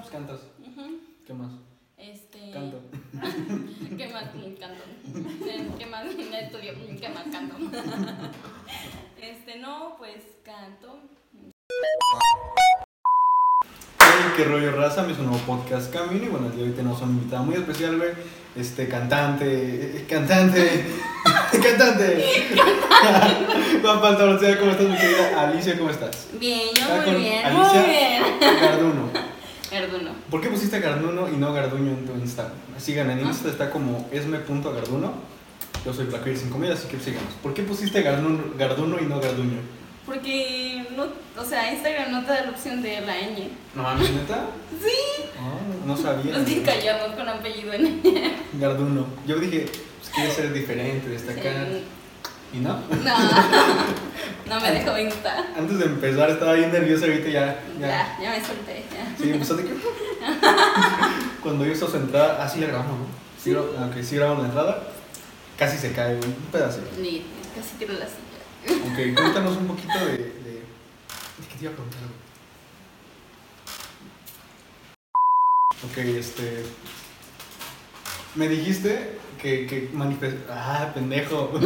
pues cantas. ¿Qué más? Este. Canto. ¿Qué más? Canto. Eh, ¿Qué más? Estudio. ¿Qué más? Canto. Este, no, pues canto. Hey, qué rollo raza, mi es un nuevo podcast Camino y bueno, el día de hoy tenemos un invitado muy especial, güey. Este, cantante, eh, cantante, cantante. Juan Pantalocea, ¿cómo estás, mi querida Alicia? ¿Cómo estás? Bien, yo muy bien. Alicia. Muy bien. Garduno. Garduno. ¿Por qué pusiste Garduno y no Garduño en tu Instagram? Sigan en Insta, está como esme.garduno. Yo soy Black sin comida, así que síganos. ¿Por qué pusiste Garduno, Garduno y no Garduño? Porque no, o sea, Instagram no te da la opción de la ñ. No mames, neta. Sí. Ah, no sabía. Que callamos con apellido en ñ. Garduno. Yo dije, pues quiere ser diferente, destacar. Sí. ¿Y no? No, no me dejó Insta. Antes de empezar estaba bien nervioso, ahorita ya. Ya. Ya, ya me solté. Ya. Sí, empezó de que. Cuando hizo su entrada, así le grabamos, ¿no? Sí, ah, ok, sí grabamos la entrada. Casi se cae un pedazo. Ni, casi tiro la silla. Ok, cuéntanos un poquito de. de... ¿de ¿Qué te iba a preguntar? Ok, este. Me dijiste que, que manifest... Ah, pendejo.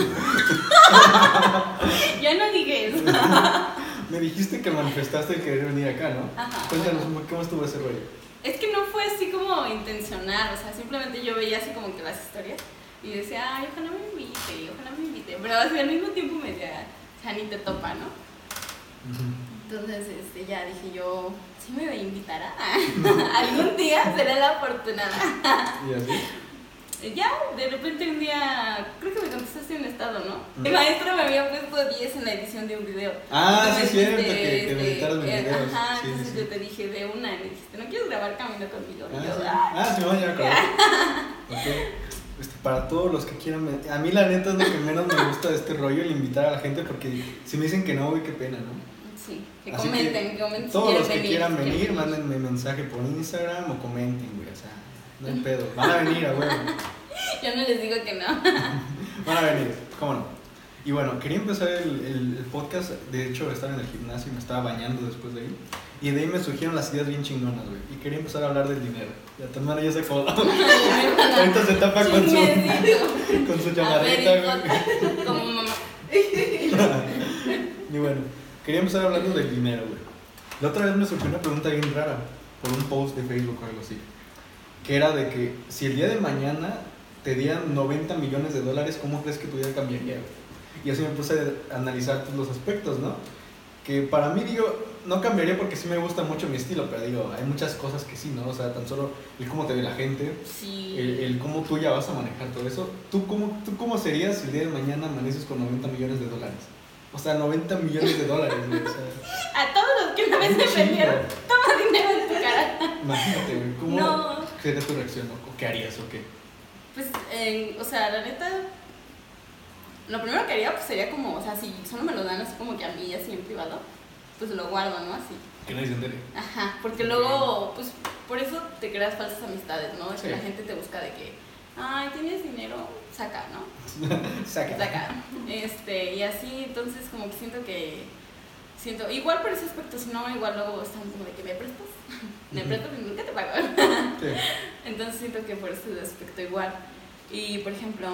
Ya no dije eso. Me dijiste que manifestaste el querer venir acá, ¿no? Ajá. Cuéntanos cómo estuvo ese rollo. Es que no fue así como intencional, o sea, simplemente yo veía así como que las historias y decía, ay, ojalá me invite, ojalá me invite, pero así al mismo tiempo me decía, o sea, ni te topa, ¿no? Entonces, este, ya dije yo, sí me invitará, algún día será la afortunada. ¿Y así? Ya, de repente un día, creo que me contestaste un estado, ¿no? Mm. El maestro me había puesto 10 en la edición de un video. Ah, sí, es cierto, este, que, que este, me editaras mis eh, videos. Ajá, sí, entonces sí. yo te dije de una, y me dijiste, ¿no quieres grabar camino conmigo? Y Ah, yo, sí. "Ah". Sí, me acordé. Ok. Este, para todos los que quieran. A mí, la neta, es lo que menos me gusta de este rollo, el invitar a la gente, porque si me dicen que no, güey, qué pena, ¿no? Sí, que Así comenten, que comenten. si Todos quieren los que venir, quieran si quieren venir, mándenme mensaje por Instagram o comenten, güey. O sea, no hay pedo. Van a venir, a huevo. Yo no les digo que no. Van a venir, cómo no. Y bueno, quería empezar el, el- el podcast. De hecho, estaba en el gimnasio y me estaba bañando después de ahí. Y de ahí me surgieron las ideas bien chingonas, güey. Y quería empezar a hablar del dinero. Ya tu hermana ya se. Ahorita se tapa con su, con su A ver, chamarrita, güey. Como mamá. Y bueno, quería empezar hablando del dinero, güey. La otra vez me surgió una pregunta bien rara por un post de Facebook o algo así. Que era de que si el día de mañana te dieran 90 millones de dólares, ¿cómo crees que tu vida cambiaría? Y así me puse a analizar pues, los aspectos, ¿no? Que para mí, digo, no cambiaría porque sí me gusta mucho mi estilo, pero digo, hay muchas cosas que sí, ¿no? O sea, tan solo el cómo te ve la gente, Sí. el, el cómo tú ya vas a manejar todo eso. ¿Tú cómo, ¿Tú cómo serías si el día de mañana amaneces con 90 millones de dólares? O sea, 90 millones de dólares, güey. O sea, A todos los que una vez chingo. vendieron, toma dinero cara. Imagínate, güey. ¿Cómo No. sería tu reacción? ¿O o qué harías o qué? Pues, eh, o sea, la neta, lo primero que haría pues sería como, o sea, si solo me lo dan así como que a mí, así en privado, pues lo guardo, ¿no? Así. Que se entere. Ajá, porque luego, pues, por eso te creas falsas amistades, ¿no? De que la gente te busca de que, ay, tienes dinero, saca, ¿no? Saca. Saca. Este, y así, entonces como que siento que, siento, igual por ese aspecto, si no, igual luego están como de que me prestas, me prestas y nunca te pago. Sí. Entonces siento que por ese aspecto igual. Y por ejemplo,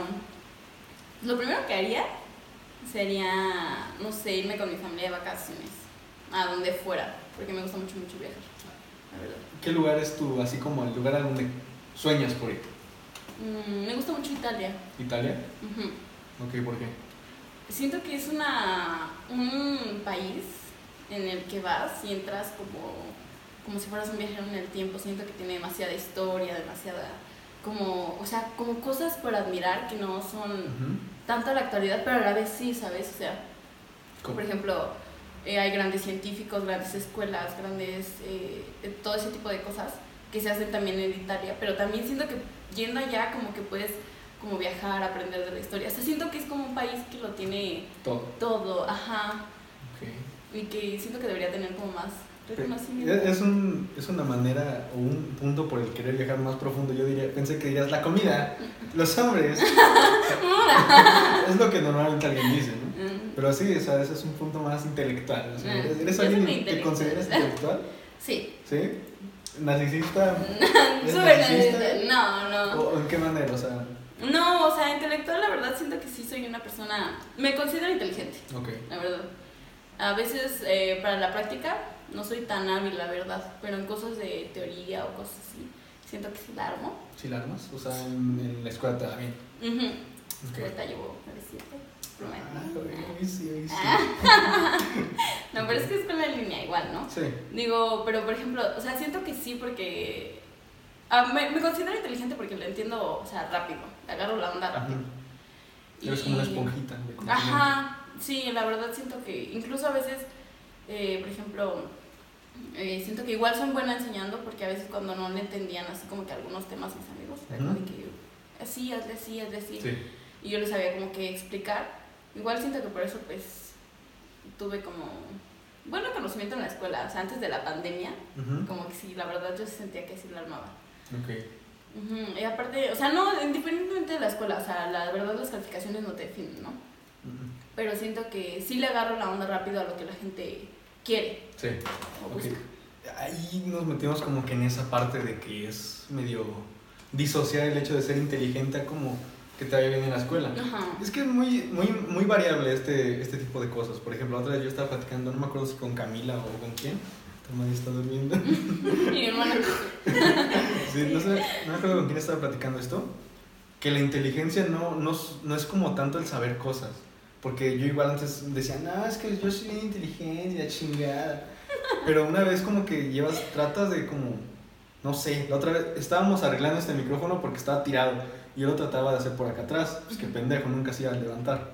lo primero que haría sería, no sé, irme con mi familia de vacaciones, a donde fuera, porque me gusta mucho, mucho viajar, la verdad. ¿Qué lugar es tu, así como el lugar a donde sueñas por ir? Mm, me gusta mucho Italia. ¿Italia? Ujú. Ok, ¿por qué? Siento que es una, un país en el que vas y entras como, como si fueras un viajero en el tiempo. Siento que tiene demasiada historia, demasiada, como, o sea, como cosas por admirar que no son tanto a la actualidad, pero a la vez sí, ¿sabes? O sea, ¿Cómo? por ejemplo, eh, hay grandes científicos, grandes escuelas, grandes, eh, todo ese tipo de cosas que se hacen también en Italia, pero también siento que yendo allá como que puedes como viajar, aprender de la historia. O sea, siento que es como un país que lo tiene Todo. todo, ajá. Y que siento que debería tener como más reconocimiento. Es, un, es una manera o un punto por el querer viajar más profundo. Yo diría, pensé que dirías la comida, los hombres. es lo que normalmente alguien dice, ¿no? Mm, Pero sí, o sea, ese es un punto más intelectual. o sea, Ah, ¿Eres, alguien que consideras intelectual? Sí, ¿Sí? ¿Narcisista? ¿Es Súper narcisista? narcisista. No, no. ¿O en qué manera? O sea, No, o sea, intelectual, la verdad siento que sí soy una persona. Me considero inteligente, ok. la verdad. A veces eh, para la práctica no soy tan hábil, la verdad, pero en cosas de teoría o cosas así, siento que sí la armo. ¿Sí la armas? O sea, en, en la escuela te va bien. Ujú. Ok. Ahorita llevo 97, prometo. Ah, sí, sí. No, pero es que es con la línea igual, ¿no? Sí. Digo, pero por ejemplo, o sea, siento que sí porque... ah, me, me considero inteligente porque lo entiendo, o sea, rápido. Agarro la onda Ajá. rápido. Eres como una esponjita de. Ajá, sí, la verdad siento que incluso a veces, eh, por ejemplo, eh, siento que igual son buena enseñando porque a veces cuando no le entendían así como que algunos temas mis amigos, de que así, hazle así, hazle así, Sí. y yo les sabía como que explicar. Igual siento que por eso pues tuve como buen conocimiento en la escuela, o sea, antes de la pandemia, como que sí, la verdad yo sentía que sí la armaba. Ok. Ujú, Y aparte, o sea, no, independientemente de la escuela, o sea, la verdad las calificaciones no te definen, ¿no? Pero siento que sí le agarro la onda rápido a lo que la gente quiere Sí. Ahí nos metimos como que en esa parte de que es medio disociar el hecho de ser inteligente a como que te vaya bien en la escuela. Ajá. Es que es muy, muy, muy variable este, este tipo de cosas. Por ejemplo, otra vez yo estaba platicando, no me acuerdo si con Camila o con quién. Tu madre está durmiendo. Mi hermana, Sí, no, sé, no me acuerdo con quién estaba platicando esto. Que la inteligencia no, no, no es como tanto el saber cosas. Porque yo igual antes decía, no, es que yo soy bien inteligente, la chingada. Pero una vez como que llevas, tratas de como, no sé, la otra vez estábamos arreglando este micrófono porque estaba tirado. Y yo lo trataba de hacer por acá atrás. Pues que pendejo, nunca se iba a levantar.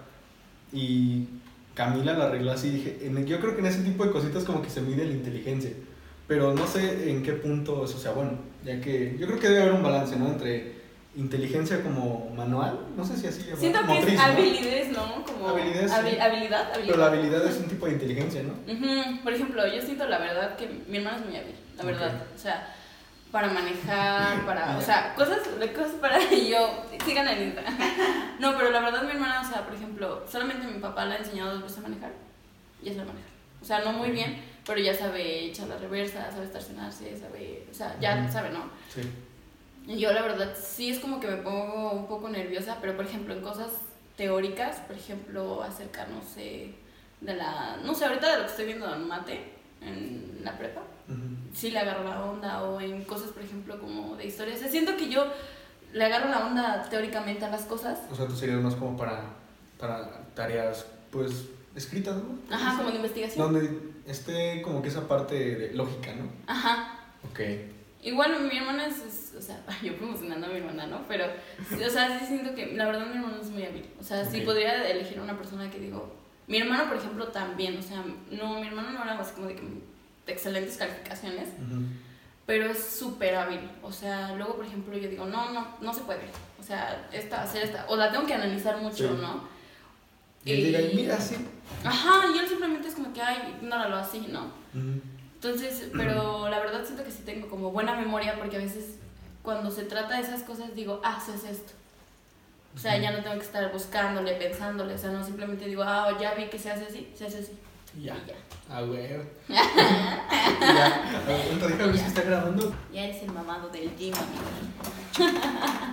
Y Camila lo arregló así. Dije, en- yo creo que en ese tipo de cositas como que se mide la inteligencia. Pero no sé en qué punto eso sea bueno. Ya que yo creo que debe haber un balance, ¿no? Entre inteligencia como manual, no sé si así llamarlo, siento que motriz, es habilidades, ¿no? Como Habilidades, sí. habilidad, Pero la habilidad. es un tipo de inteligencia, ¿no? Ujú, Por ejemplo, yo siento la verdad que mi hermano es muy hábil, la verdad. O sea, para manejar, para, o sea, cosas, cosas para yo, sigan en. No, pero la verdad mi hermana, o sea, por ejemplo, solamente mi papá le ha enseñado dos veces a manejar y es la manejar. O sea, no muy bien, pero ya sabe echar la reversa, sabe estacionarse, sabe, o sea, ya sabe, ¿no? Sí. Yo la verdad sí es como que me pongo un poco nerviosa, pero por ejemplo en cosas teóricas, por ejemplo acerca, no sé, de la, no sé, ahorita de lo que estoy viendo en mate, en la prepa, Ujú. sí le agarro la onda, o en cosas, por ejemplo, como de historia. O sea, siento que yo le agarro la onda teóricamente a las cosas. O sea, tú serías más como para, para tareas, pues, escritas, ¿no? Ajá, como de investigación. Donde esté como que esa parte de lógica, ¿no? Ajá. Ok. Igual mi hermana es, es- o sea, yo promocionando a mi hermana, ¿no? Pero, sí, o sea, sí siento que, la verdad mi hermano es muy hábil. O sea, sí Ok. podría elegir una persona que digo, mi hermano, por ejemplo, también, o sea, no, mi hermano no era más como de que de excelentes calificaciones, pero es súper hábil. O sea, luego, por ejemplo, yo digo, no, no, no se puede. O sea, esta, hacer esta, o la tengo que analizar mucho, Sí. ¿no? Y mira, sí. Ajá, y él simplemente es como que, ay, ignóralo así, ¿no? Ujú. Entonces, pero la verdad siento que sí tengo como buena memoria porque a veces cuando se trata de esas cosas digo, ah, haces esto. O sea, ya no tengo que estar buscándole, pensándole, o sea, no simplemente digo, ah, ya vi que se hace así, se hace así. Ya. Y ya. Ah, güey. ya. Ahorita déjame ver si está grabando. Ya eres el mamado del gym, amigo.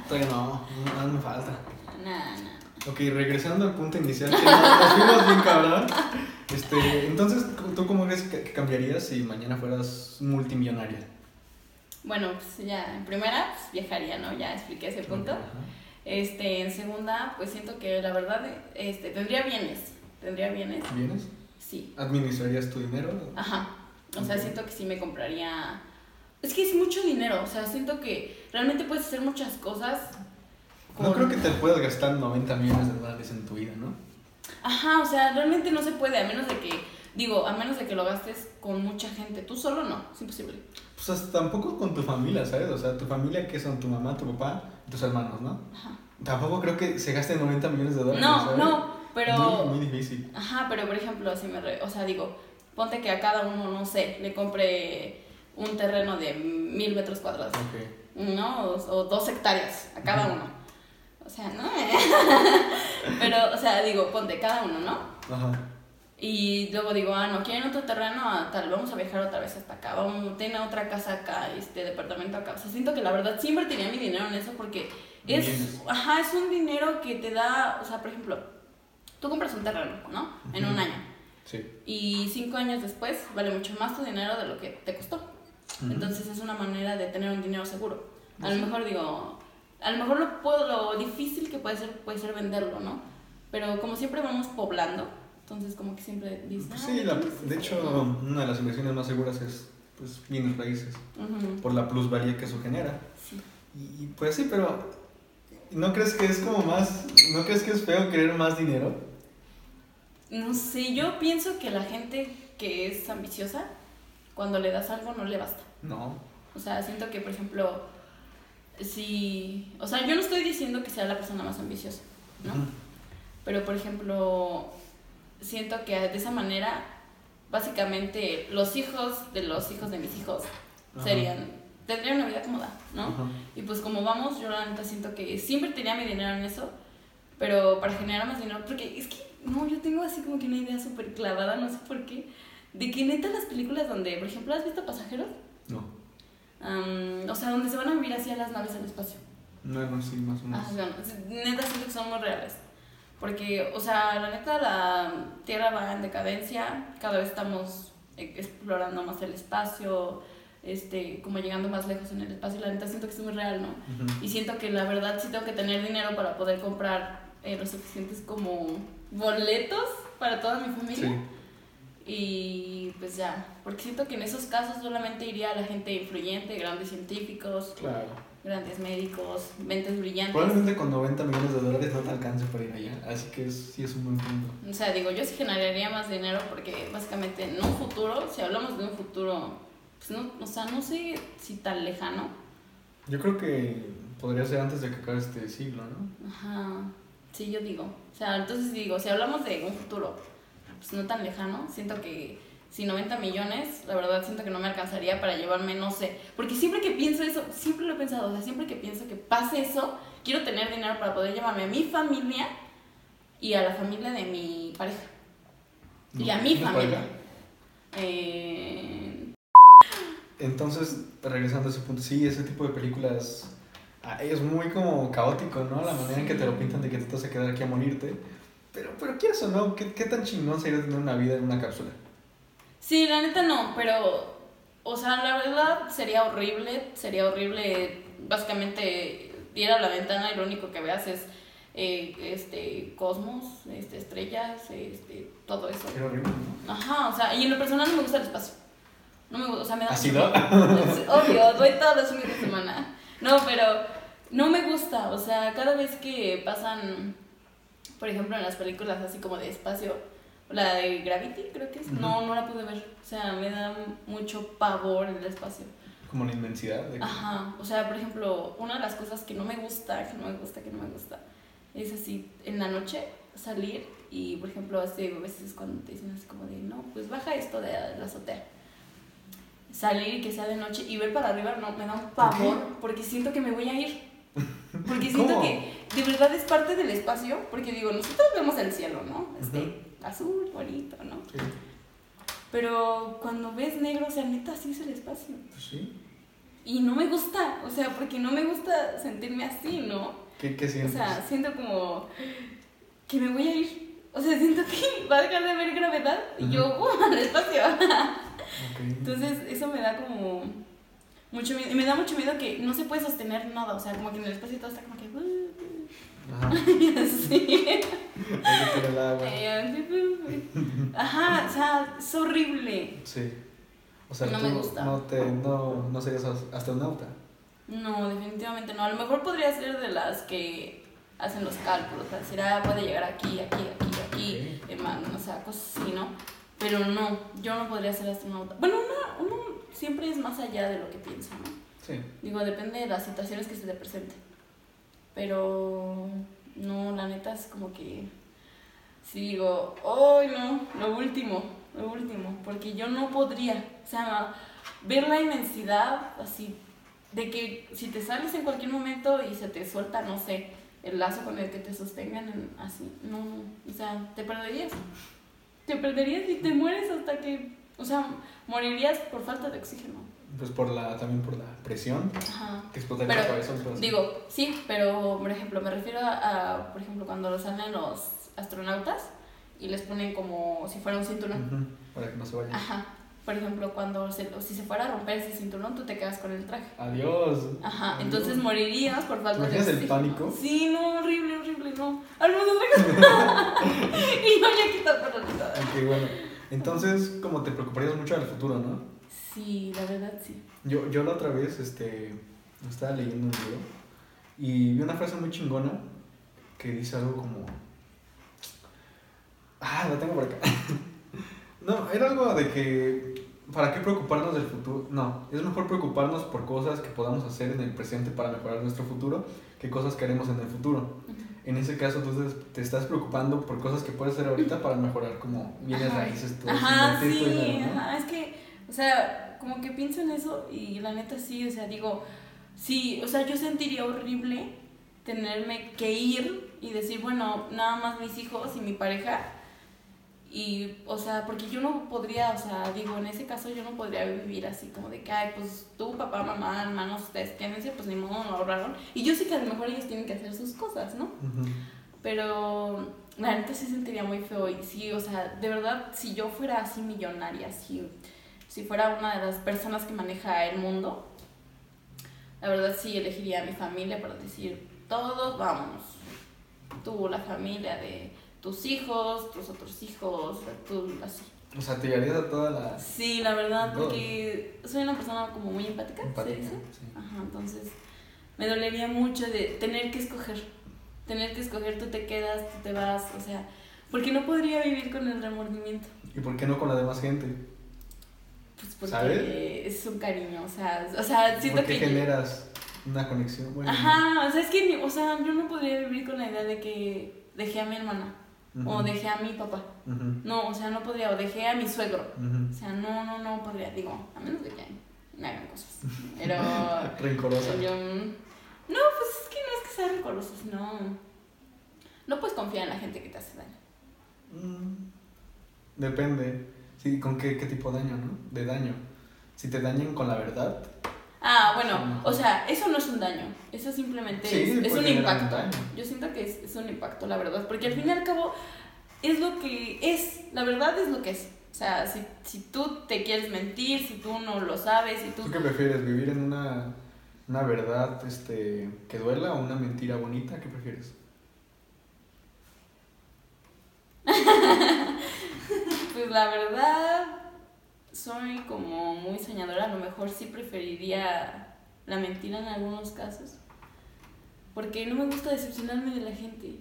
Todavía no, no, no me falta. Nah, nah. Ok, regresando al punto inicial, que no- nos fuimos bien cabrón. Este, entonces, ¿tú cómo crees que, cambiarías si mañana fueras multimillonaria? Bueno, pues ya, en primera, pues viajaría, ¿no? Ya expliqué ese punto. Este, en segunda, pues siento que la verdad, este, tendría bienes. Tendría bienes, ¿Vienes? sí. ¿Administrarías tu dinero? Ajá. O sea, siento que sí me compraría. Es que es mucho dinero. O sea, siento que realmente puedes hacer muchas cosas. No creo que te puedas gastar 90 millones de dólares en tu vida, ¿no? Ajá, o sea, realmente no se puede, a menos de que. Digo, a menos de que lo gastes con mucha gente. Tú solo no, es imposible. Pues hasta tampoco con tu familia, ¿sabes? O sea, tu familia que son tu mamá, tu papá y tus hermanos, ¿no? Ajá. Tampoco creo que se gasten 90 millones de dólares. No, ¿sabes? no, pero. Muy, muy difícil. Ajá, pero por ejemplo, si me. re- O sea, digo, ponte que a cada uno, no sé, le compre un terreno de mil metros cuadrados. Ok. ¿no? O, o dos hectáreas a cada uno. O sea, no. Pero, o sea, digo, ponte cada uno, ¿no? Ajá. Y luego digo, ah, no, quieren otro terreno, ah, tal, vamos a viajar otra vez hasta acá, vamos, tiene otra casa acá, este departamento acá. O sea, siento que la verdad sí invertiría mi dinero en eso porque es, ajá, es un dinero que te da, o sea, por ejemplo, tú compras un terreno, ¿no? En un año. Sí. Y cinco años después vale mucho más tu dinero de lo que te costó. Entonces es una manera de tener un dinero seguro. A lo mejor digo, a lo mejor lo, puedo, lo difícil que puede ser puede ser venderlo, ¿no? Pero como siempre vamos poblando, entonces como que siempre dices, Pues "Ah, sí, la- ¿qué es de esto?", hecho, una de las inversiones más seguras es pues, bienes raíces, por la plusvalía que eso genera. sí. Y, y, pues sí, pero ¿no crees que es como más, no crees que es feo querer más dinero? No sé, yo pienso que la gente que es ambiciosa, cuando le das algo no le basta. No. O sea, siento que, por ejemplo, si... O sea, yo no estoy diciendo que sea la persona más ambiciosa, ¿no? Pero, por ejemplo, siento que de esa manera, básicamente, los hijos de los hijos de mis hijos serían, tendrían una vida cómoda, ¿no? Y pues como vamos, yo la neta siento que sí invertiría mi dinero en eso, pero para generar más dinero, porque es que, no, yo tengo así como que una idea súper clavada, no sé por qué, de que neta las películas donde, por ejemplo, ¿has visto Pasajeros? No. Am, o sea, donde se van a vivir así a las naves del espacio. No, no, sí, más o menos. Ah, bueno, neta siento que son muy reales. Porque, o sea, la neta la Tierra va en decadencia, cada vez estamos eh, explorando más el espacio, este, como llegando más lejos en el espacio, la neta siento que es muy real, ¿no? Ujú. Y siento que la verdad sí tengo que tener dinero para poder comprar eh, los suficientes como boletos para toda mi familia. Sí. Y pues ya, porque siento que en esos casos solamente iría la gente influyente, grandes científicos, Claro. grandes médicos, mentes brillantes. Probablemente con 90 millones de dólares no te alcance para ir allá, así que es- sí es un buen punto. O sea, digo, yo sí generaría más dinero porque básicamente en un futuro, si hablamos de un futuro, pues no, o sea, no sé si tan lejano. Yo creo que podría ser antes de que acabe este siglo, ¿no? Ajá, sí, yo digo. O sea, entonces digo, si hablamos de un futuro, pues no tan lejano, siento que si 90 millones, la verdad siento que no me alcanzaría para llevarme, no sé. Porque siempre que pienso eso, siempre lo he pensado, o sea, siempre que pienso que pase eso, quiero tener dinero para poder llevarme a mi familia y a la familia de mi pareja. Y a mi ¿Tienes familia. Eh, Entonces, regresando a ese punto, sí, ese tipo de películas ah, es muy como caótico, ¿no? La manera en que te lo pintan de que te vas a quedar aquí a morirte. Pero, pero quieres o no, ¿qué, qué tan chingón sería tener una vida en una cápsula? Sí, la neta no, pero, o sea, la verdad sería horrible, sería horrible básicamente ir a la ventana y lo único que veas es eh, este cosmos, este, estrellas, este, todo eso. Era horrible, ¿no? Ajá, o sea, y en lo personal no me gusta el espacio. No me gusta, o sea, me da... ¿Ha mucho sido? miedo. Obvio, voy todos los fines de semana. No, pero no me gusta, o sea, cada vez que pasan, por ejemplo, en las películas así como de espacio, la de Gravity creo que es, Ujú. no, no la pude ver, o sea, me da mucho pavor el espacio. Como la inmensidad. De que- Ajá, o sea, por ejemplo, una de las cosas que no me gusta, que no me gusta, que no me gusta, es así, en la noche salir y, por ejemplo, hace veces cuando te dicen así como de, no, pues baja esto de la azotea. Salir y que sea de noche y ver para arriba, no, me da un pavor porque siento que me voy a ir. Porque siento ¿Cómo? que de verdad es parte del espacio, porque digo, nosotros vemos el cielo, ¿no? Este, azul, bonito, ¿no? Sí, Pero cuando ves negro, o sea, neta, sí es el espacio. pues sí. Y no me gusta, o sea, porque no me gusta sentirme así, ¿no? ¿Qué, qué O sientes? sea, siento como que me voy a ir. O sea, siento que va a dejar de haber gravedad y yo, ¡uh! al espacio. Ok. Entonces, eso me da como mucho miedo. Y me da mucho miedo que no se puede sostener nada. O sea, como que en el espacio todo está como que. "Uh, Ajá. y así. El agua. Ajá, o sea, es horrible. Sí. O sea, No tú me gusta. No, te, no, no serías as- astronauta. No, definitivamente no. A lo mejor podría ser de las que hacen los cálculos, para decir, ah, puede llegar aquí, aquí, aquí, aquí, Ok. eh, man, o sea, cosas así, ¿no? Pero no, yo no podría ser astronauta. Bueno, uno, uno siempre es más allá de lo que piensa, ¿no? Sí. Digo, depende de las situaciones que se te presenten. Pero no, la neta es como que si digo, ¡ay no! Lo último, lo último, porque yo no podría, o sea, ver la inmensidad así, de que si te sales en cualquier momento y se te suelta, no sé, el lazo con el que te sostengan, en- así, no, o sea, te perderías. Te perderías y te mueres hasta que, o sea, morirías por falta de oxígeno. Pues por la, también por la presión, Ajá. que explotaría la cabeza. pero. Digo, sí, pero por ejemplo, me refiero a, a, por ejemplo, cuando salen los astronautas y les ponen como si fuera un cinturón. Ujú, Para que no se vaya. Ajá. Por ejemplo, cuando se, si se fuera a romper ese cinturón, tú te quedas con el traje. Adiós. Ajá, Adiós. entonces morirías por falta de ¿Imaginas el oxígeno. pánico? Sí, no, horrible, horrible, no. Al menos y yo ya quitando la. Ok, bueno. Entonces, como te preocuparías mucho del futuro, ¿no? Sí, la verdad sí. Yo, yo la otra vez este, estaba leyendo un libro y vi una frase muy chingona que dice algo como... Ah, la tengo por acá. no, era algo de que... ¿Para qué preocuparnos del futuro? No, es mejor preocuparnos por cosas que podamos hacer en el presente para mejorar nuestro futuro que cosas que haremos en el futuro. En ese caso, tú te- estás preocupando por cosas que puedes hacer ahorita para mejorar como bienes raíces, todo Ajá, sí, dinero, ¿no? ajá, es que, o sea, como que pienso en eso y la neta sí, o sea, digo, sí, o sea, yo sentiría horrible tenerme que ir y decir, bueno, nada más mis hijos y mi pareja y, o sea, porque yo no podría, o sea, digo, en ese caso yo no podría vivir así como de que, ay, pues tú, papá, mamá, hermanos, ustedes quédense, pues ni modo, no ahorraron. Y yo sé que a lo mejor ellos tienen que hacer sus cosas, ¿no? Pero la neta sí sentiría muy feo y sí, o sea, de verdad, si yo fuera así millonaria, si, si fuera una de las personas que maneja el mundo, la verdad sí elegiría a mi familia para decir, todos vamos, tú, la familia de tus hijos, tus otros hijos, tú, así. O sea, te llevarías a toda la Sí, la verdad, Todo. porque soy una persona como muy empática, empática. ¿se dice? sí. Ajá, entonces me dolería mucho de tener que escoger. Tener que escoger, tú te quedas, tú te vas, o sea, porque no podría vivir con el remordimiento. ¿Y por qué no con la demás gente? Pues porque ¿Sabes? es un cariño, o sea, o sea, siento ¿Por qué que generas una conexión? Bueno, Ajá, o sea, es que o sea, yo no podría vivir con la idea de que dejé a mi hermana o dejé a mi papá. No, o sea, no podría, o dejé a mi suegro. O sea, no, no, no podría, digo, a menos de que me hagan cosas. Pero Rencorosa. Yo, mm, no, pues es que no es que sea rencoroso, sino. No puedes confiar en la gente que te hace daño. Mm, Depende. Sí, ¿con qué, qué tipo de daño, no? De daño. Si te dañan con la verdad. Ah, bueno, o sea, eso no es un daño. Eso simplemente Sí, es, un impacto. Yo siento que es, es un impacto, la verdad. Porque al fin y al cabo es lo que es. La verdad es lo que es. O sea, si, si tú te quieres mentir, si tú no lo sabes, si tú. ¿Tú qué prefieres? ¿Vivir en una, una verdad este, que duela o una mentira bonita? ¿Qué prefieres? Pues la verdad, soy como muy soñadora. A lo mejor sí preferiría la mentira en algunos casos. Porque no me gusta decepcionarme de la gente.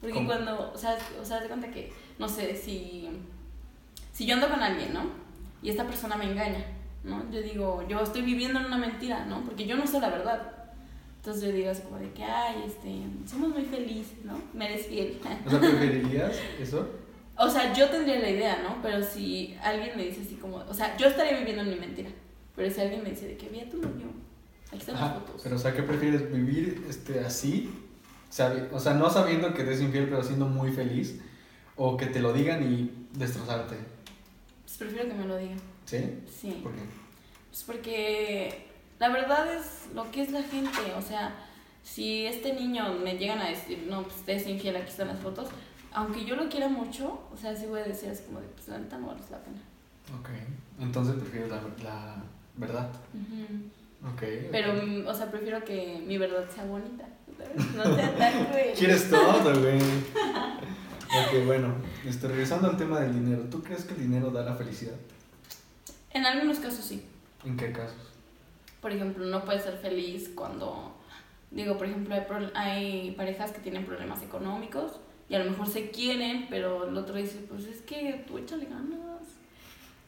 Porque ¿Cómo? cuando, o sea, o sea, te cuenta que, no sé, si, si yo ando con alguien, ¿no? Y esta persona me engaña, ¿no? Yo digo, yo estoy viviendo en una mentira, ¿no? Porque yo no sé la verdad. Entonces yo digo así como de que, ay, este, somos muy felices, ¿no? Me eres fiel. O sea, ¿preferirías eso? O sea, yo tendría la idea, ¿no? Pero si alguien me dice así como, o sea, yo estaría viviendo en mi mentira. Pero si alguien me dice de que vi a tu novio, aquí están las fotos. pero o sea, ¿qué prefieres? ¿Vivir este, así? Sabi- O sea, no sabiendo que eres infiel, pero siendo muy feliz. O que te lo digan y destrozarte. Pues prefiero que me lo digan. ¿Sí? Sí. ¿Por qué? Pues porque la verdad es lo que es la gente. O sea, si este niño me llegan a decir, no, pues usted es infiel, aquí están las fotos. Aunque yo lo quiera mucho, o sea, sí voy a decir así como de, pues la neta no vale la pena. Ok. Entonces prefieres la, la verdad. Ujú. Ok. ok. Pero, mm, o sea, prefiero que mi verdad sea bonita. No sea tan cruel. Quieres todo, güey. ok, bueno. Este, regresando al tema del dinero. ¿Tú crees que el dinero da la felicidad? En algunos casos sí. ¿En qué casos? Por ejemplo, no puedes ser feliz cuando, digo, por ejemplo, hay, hay parejas que tienen problemas económicos y a lo mejor se quieren, pero el otro dice, pues es que tú échale ganas.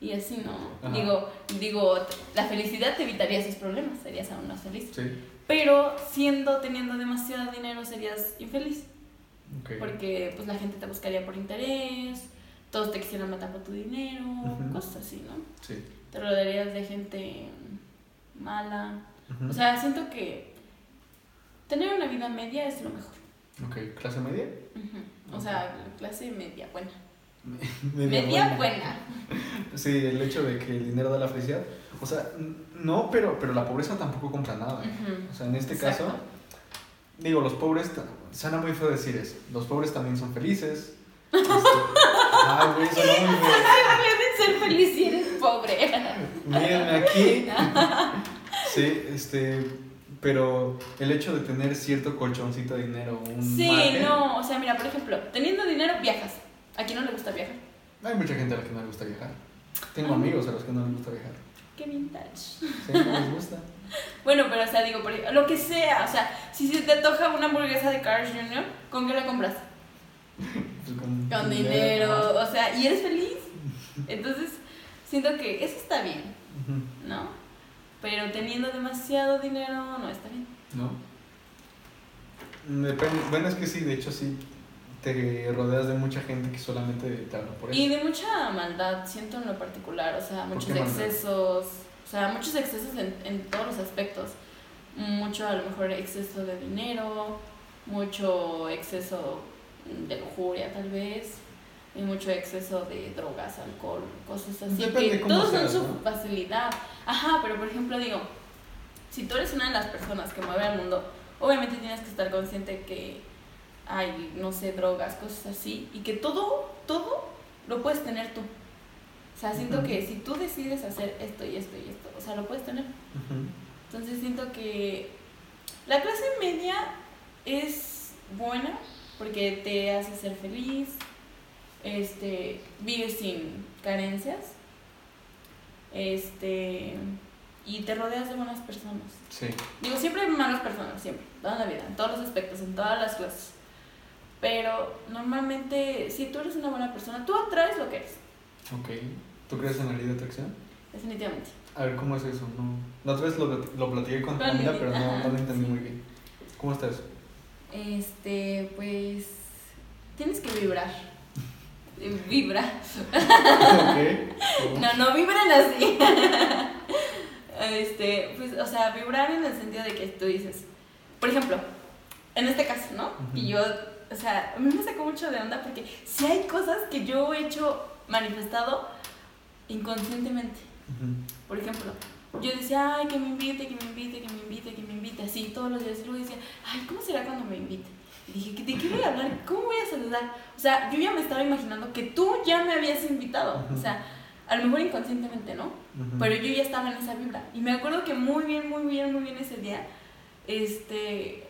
Y así, ¿no? Ajá. Digo, digo, la felicidad te evitaría esos problemas, serías aún más feliz. Sí. Pero siendo, teniendo demasiado dinero, serías infeliz. Ok. Porque pues la gente te buscaría por interés, todos te quisieran matar por tu dinero, cosas así, ¿no? Sí. Te rodearías de gente mala. O sea, siento que tener una vida media es lo mejor. Ok, ¿clase media? O sea, clase media, buena. media, Media buena. Sí, el hecho de que el dinero da la felicidad. O sea, no, pero, pero la pobreza tampoco compra nada. O sea, en este Exacto. caso, digo, los pobres, suena muy feo decir eso. Los pobres también son felices. Este, ay, güey, suena muy feo. Ser feliz si eres pobre. Mírenme aquí. Sí, este, pero el hecho de tener cierto colchoncito de dinero, un Sí, margen, no, o sea, mira, por ejemplo, teniendo dinero viajas. ¿A quién no le gusta viajar? Hay mucha gente a la que no le gusta viajar. Tengo Ah. amigos a los que no les gusta viajar. Qué vintage. Sí, no les gusta. Bueno, pero o sea, digo, por ejemplo, lo que sea, o sea, si se te antoja una hamburguesa de Carl's Jr., ¿con qué la compras? Pues con, Con dinero, o sea, y eres feliz. Entonces, siento que eso está bien, Ujú. ¿no? Pero teniendo demasiado dinero no está bien. ¿No? Depende, bueno, es que sí, de hecho sí, te rodeas de mucha gente que solamente te habla por eso. Y de mucha maldad, siento en lo particular, o sea, ¿Por muchos excesos, o sea, muchos excesos en, en todos los aspectos. Mucho, a lo mejor, exceso de dinero, mucho exceso de lujuria, tal vez, y mucho exceso de drogas, alcohol, cosas así. Depende que todos son su ¿no? facilidad. Ajá, pero por ejemplo, digo, si tú eres una de las personas que mueve al mundo, obviamente tienes que estar consciente que hay, no sé, drogas, cosas así, y que todo, todo lo puedes tener tú. O sea, siento que si tú decides hacer esto y esto y esto, o sea, lo puedes tener. Entonces siento que la clase media es buena porque te hace ser feliz, este, vives sin carencias, este, y te rodeas de buenas personas. Sí. Digo, siempre hay malas personas, siempre, toda la vida, en todos los aspectos, en todas las clases. Pero normalmente, si tú eres una buena persona, tú atraes lo que eres, Ok. ¿Tú crees en la ley de atracción? definitivamente. A ver, ¿cómo es eso? No. La otra vez lo, lo platiqué con mi- pero no, no lo entendí sí. muy bien. ¿Cómo está eso? Este, pues, tienes que vibrar. Vibra. ok. No, no vibran así. Este, pues, o sea, vibrar en el sentido de que tú dices, por ejemplo, en este caso, ¿no? Y yo, o sea, a mí me sacó mucho de onda porque si hay cosas que yo he hecho manifestado inconscientemente. Por ejemplo, yo decía, ay, que me invite, que me invite, que me invite, que me invite, así todos los días. Y luego decía, ay, ¿cómo será cuando me invite? Y dije, ¿de qué voy a hablar? ¿Cómo voy a saludar? O sea, yo ya me estaba imaginando que tú ya me habías invitado. O sea, a lo mejor inconscientemente, ¿no? Ujú. Pero yo ya estaba en esa vibra. Y me acuerdo que muy bien, muy bien, muy bien ese día. Este.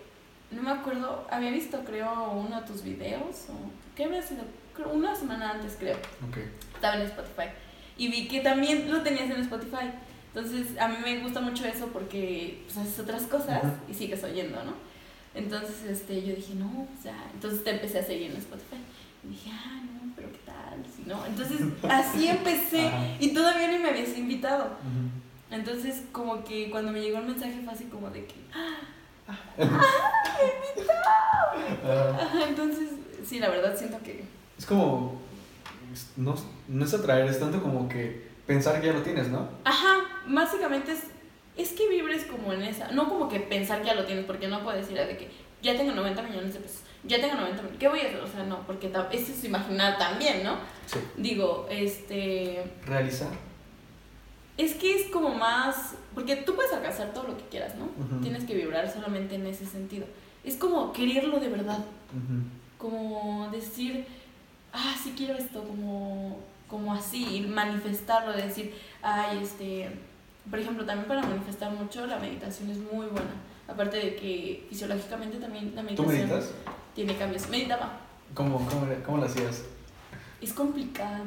No me acuerdo, había visto, creo, uno de tus videos. O, ¿Qué había sido? Creo, una semana antes, creo. Ok. Estaba en Spotify. Y vi que también lo tenías en Spotify. Entonces, a mí me gusta mucho eso porque pues, haces otras cosas Ujú. y sigues oyendo, ¿no? Entonces, este, yo dije, no, o sea, entonces te empecé a seguir en Spotify. Y dije, ah, no, pero ¿qué tal? Si no. Entonces, así empecé y todavía ni me habías invitado. Entonces, como que cuando me llegó el mensaje fue así como de que, Ah, ajá, entonces, sí, la verdad siento que, es como. No, no es atraer, es tanto como que pensar que ya lo tienes, ¿no? ajá, básicamente es, es que vibres como en esa, no como que pensar que ya lo tienes, porque no puedes decir de que ya tengo 90 millones de pesos, ya tengo 90 millones, ¿qué voy a hacer? O sea, no, porque eso es imaginar también, ¿no? Sí. Digo, este, Realizar. es que es como más, porque tú puedes alcanzar todo lo que quieras, ¿no? Tienes que vibrar solamente en ese sentido. Es como quererlo de verdad. Como decir, ah, sí quiero esto, como, como así, manifestarlo, decir, ay, este, por ejemplo, también para manifestar mucho, la meditación es muy buena. Aparte de que fisiológicamente también la ¿Tú meditación meditas? tiene cambios. Meditaba. ¿Cómo, cómo, cómo lo hacías? Es complicado.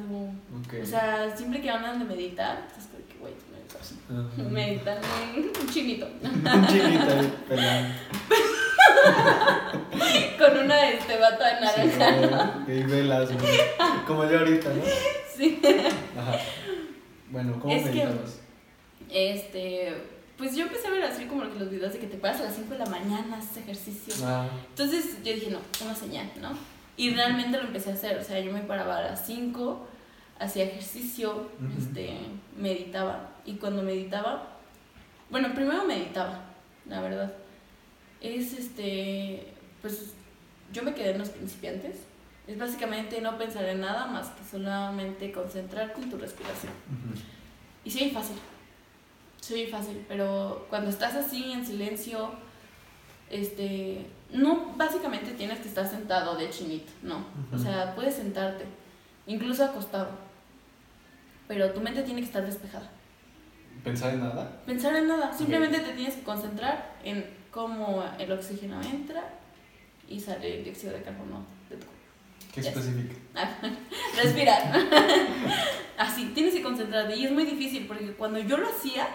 O sea, siempre que hablan de meditar, es como que, güey, tú meditas. Ah. Meditan un chinito. Un chinito ahí pelando. Con una este, bata de naranja. Sí, y velas, güey. Como yo ahorita, ¿no? Sí. Ajá. Bueno, ¿cómo Es que- meditabas? Este, pues yo empecé a ver así como los videos de que te paras a las 5 de la mañana, haces ejercicio. Ah, Entonces yo dije, no, una señal, ¿no? Y realmente lo empecé a hacer, o sea, yo me paraba a las 5, hacía ejercicio, Ujú. este, meditaba. Y cuando meditaba, bueno, primero meditaba, la verdad. Es este, pues yo me quedé en los principiantes, Es básicamente no pensar en nada más que solamente concentrarte en tu respiración. Ujú. Y sí, fácil. Sí, fácil. Pero cuando estás así en silencio, este, no básicamente tienes que estar sentado de chinito, no. O sea, puedes sentarte, incluso acostado. Pero tu mente tiene que estar despejada. ¿Pensar en nada? Pensar en nada, simplemente te tienes que concentrar en cómo el oxígeno entra y sale el dióxido de carbono de tu cuerpo. ¿Qué Ya. especifica? Respirar. Así, tienes que concentrarte. Y es muy difícil porque cuando yo lo hacía,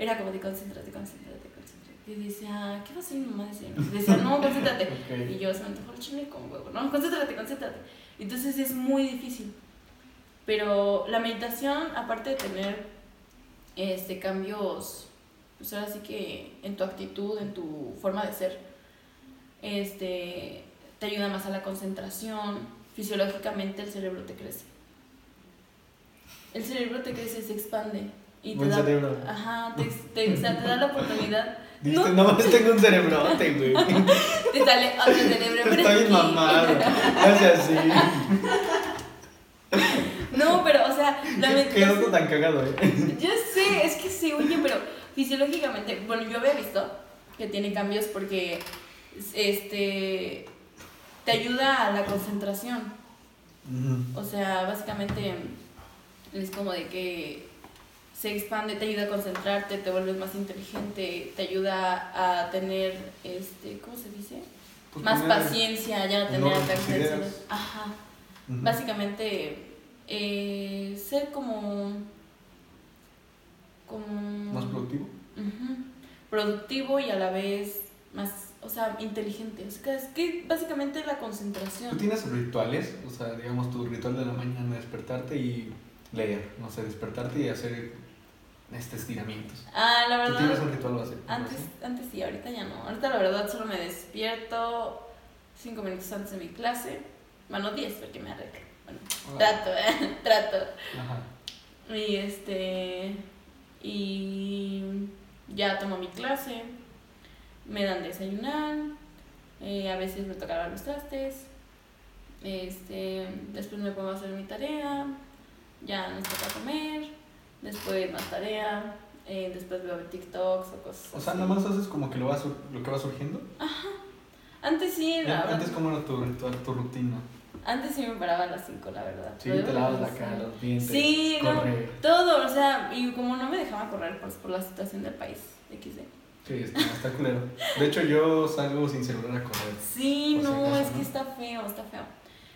era como de concéntrate, concéntrate, concéntrate. Y decía, ¿qué va a hacer mi mamá? Decía, decía no, concéntrate. Y yo se me antojó el chile con huevo. No, concéntrate, concéntrate. Entonces es muy difícil. Pero la meditación, aparte de tener este, cambios, pues ahora sí que en tu actitud, en tu forma de ser, este, te ayuda más a la concentración. Fisiológicamente el cerebro te crece. El cerebro te crece, se expande. Y te Buen da, cerebro. Ajá, te, te- o sea, te da la oportunidad. Dijiste, No. no más tengo un cerebrote, güey. Te sale otro cerebro. pero Está bien aquí. mamado. Hace así. No, pero, o sea, la Qué oso tan cagado, eh. Ya sé, es que sí, oye, pero fisiológicamente, bueno, yo había visto que tiene cambios porque este te ayuda a la concentración. Ujú. O sea, básicamente es como de que se expande, te ayuda a concentrarte, te vuelves más inteligente, te ayuda a tener este, ¿cómo se dice? Pues más paciencia, ya tener ataques. Ajá. Básicamente eh, ser como como Más productivo. Productivo y a la vez más, o sea, inteligente. O sea, es que básicamente la ¿Tú concentración. tienes rituales? O sea, digamos, tu ritual de la mañana, despertarte y leer. No sé, despertarte y hacer este estiramientos. Ah, la ¿Tú tienes verdad. un ritual así? Antes, antes sí, ahorita ya no. Ahorita la verdad solo me despierto cinco minutos antes de mi clase. Bueno, diez porque me arreglo. Bueno, trato, ¿eh? trato. Ajá. Y este. Y ya tomo mi clase. Me dan desayunar. eh, a veces me toca lavar los trastes. Este, después me pongo a hacer mi tarea. Ya nos toca comer. Después más tarea. eh, después veo TikToks o cosas O sea, así. nada más haces como que lo, va sur- lo que va surgiendo. Antes sí, verdad. Antes, ¿cómo era tu ritual, tu rutina? Antes sí me paraba a las 5, la verdad. Sí, te lavas la cara, los dientes, Sí, no. correr. Todo, o sea, y como no me dejaba correr pues, por la situación del país, XD. Sí, está, está culero. De hecho, yo salgo sin celular a correr. Sí, no, es que ¿no? está feo, está feo.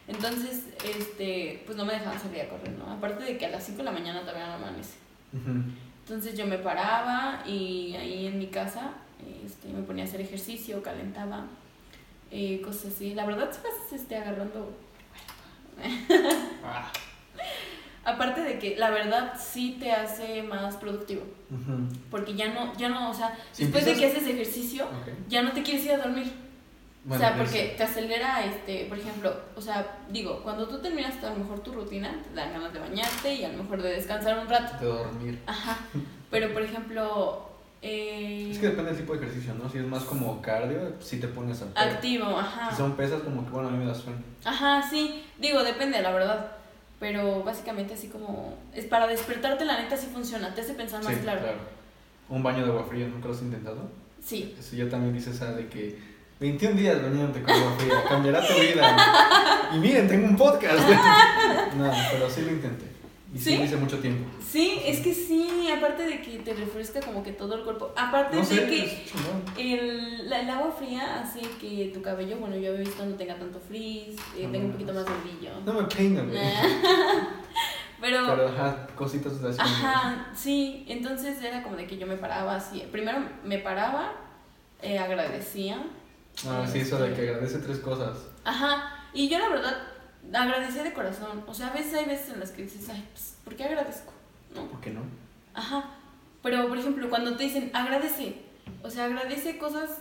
Entonces, este, pues no me dejaban salir a correr, ¿no? Aparte de que a las 5 de la mañana todavía no amanece. Ujú. Entonces yo me paraba y ahí en mi casa este, me ponía a hacer ejercicio, calentaba, eh, cosas así. La verdad, sí vas este, agarrando Ah. Aparte de que la verdad sí te hace más productivo, Ujú. porque ya no, ya no, o sea, Si después de que haces ejercicio, ya no te quieres ir a dormir. Bueno, o sea, porque te acelera, este, por ejemplo, o sea, digo, cuando tú terminas a lo mejor tu rutina, te dan ganas de bañarte y a lo mejor de descansar un rato. De dormir. Ajá. Pero por ejemplo, eh, Es que depende del tipo de ejercicio, ¿no? Si es más como cardio, si te pones a pedo. activo, ajá. Si son pesas, como que bueno, a mí me da sueño. Ajá, sí, digo, depende, la verdad. Pero básicamente así como es para despertarte la neta sí funciona, te hace pensar más sí, claro. Un baño de agua fría, ¿nunca lo has intentado? Sí. Eso yo también dice esa de que 21 días bañándote con agua fría, cambiará tu vida. y miren, tengo un podcast. no, pero sí lo intenté. Y sí, lo hice mucho tiempo. Sí, es que sí, aparte de que te refresca como que todo el cuerpo. Aparte No de sé, que es chingón. el, la- el agua fría hace que tu cabello, bueno, yo he visto no tenga tanto frizz, eh, No tenga un poquito más de brillo. No me peino, güey. Pero, Pero ajá, cositas así. ajá, sí, entonces era como de que yo me paraba así. Primero me paraba, eh, agradecía. Ah, sí, eso de que agradece tres cosas. Ajá, y yo la verdad agradecía de corazón. O sea, a veces hay veces en las que dices, ay, pues, ¿por qué agradezco? ¿No? ¿Por qué no? Ajá. Pero, por ejemplo, cuando te dicen agradece, o sea, agradece cosas,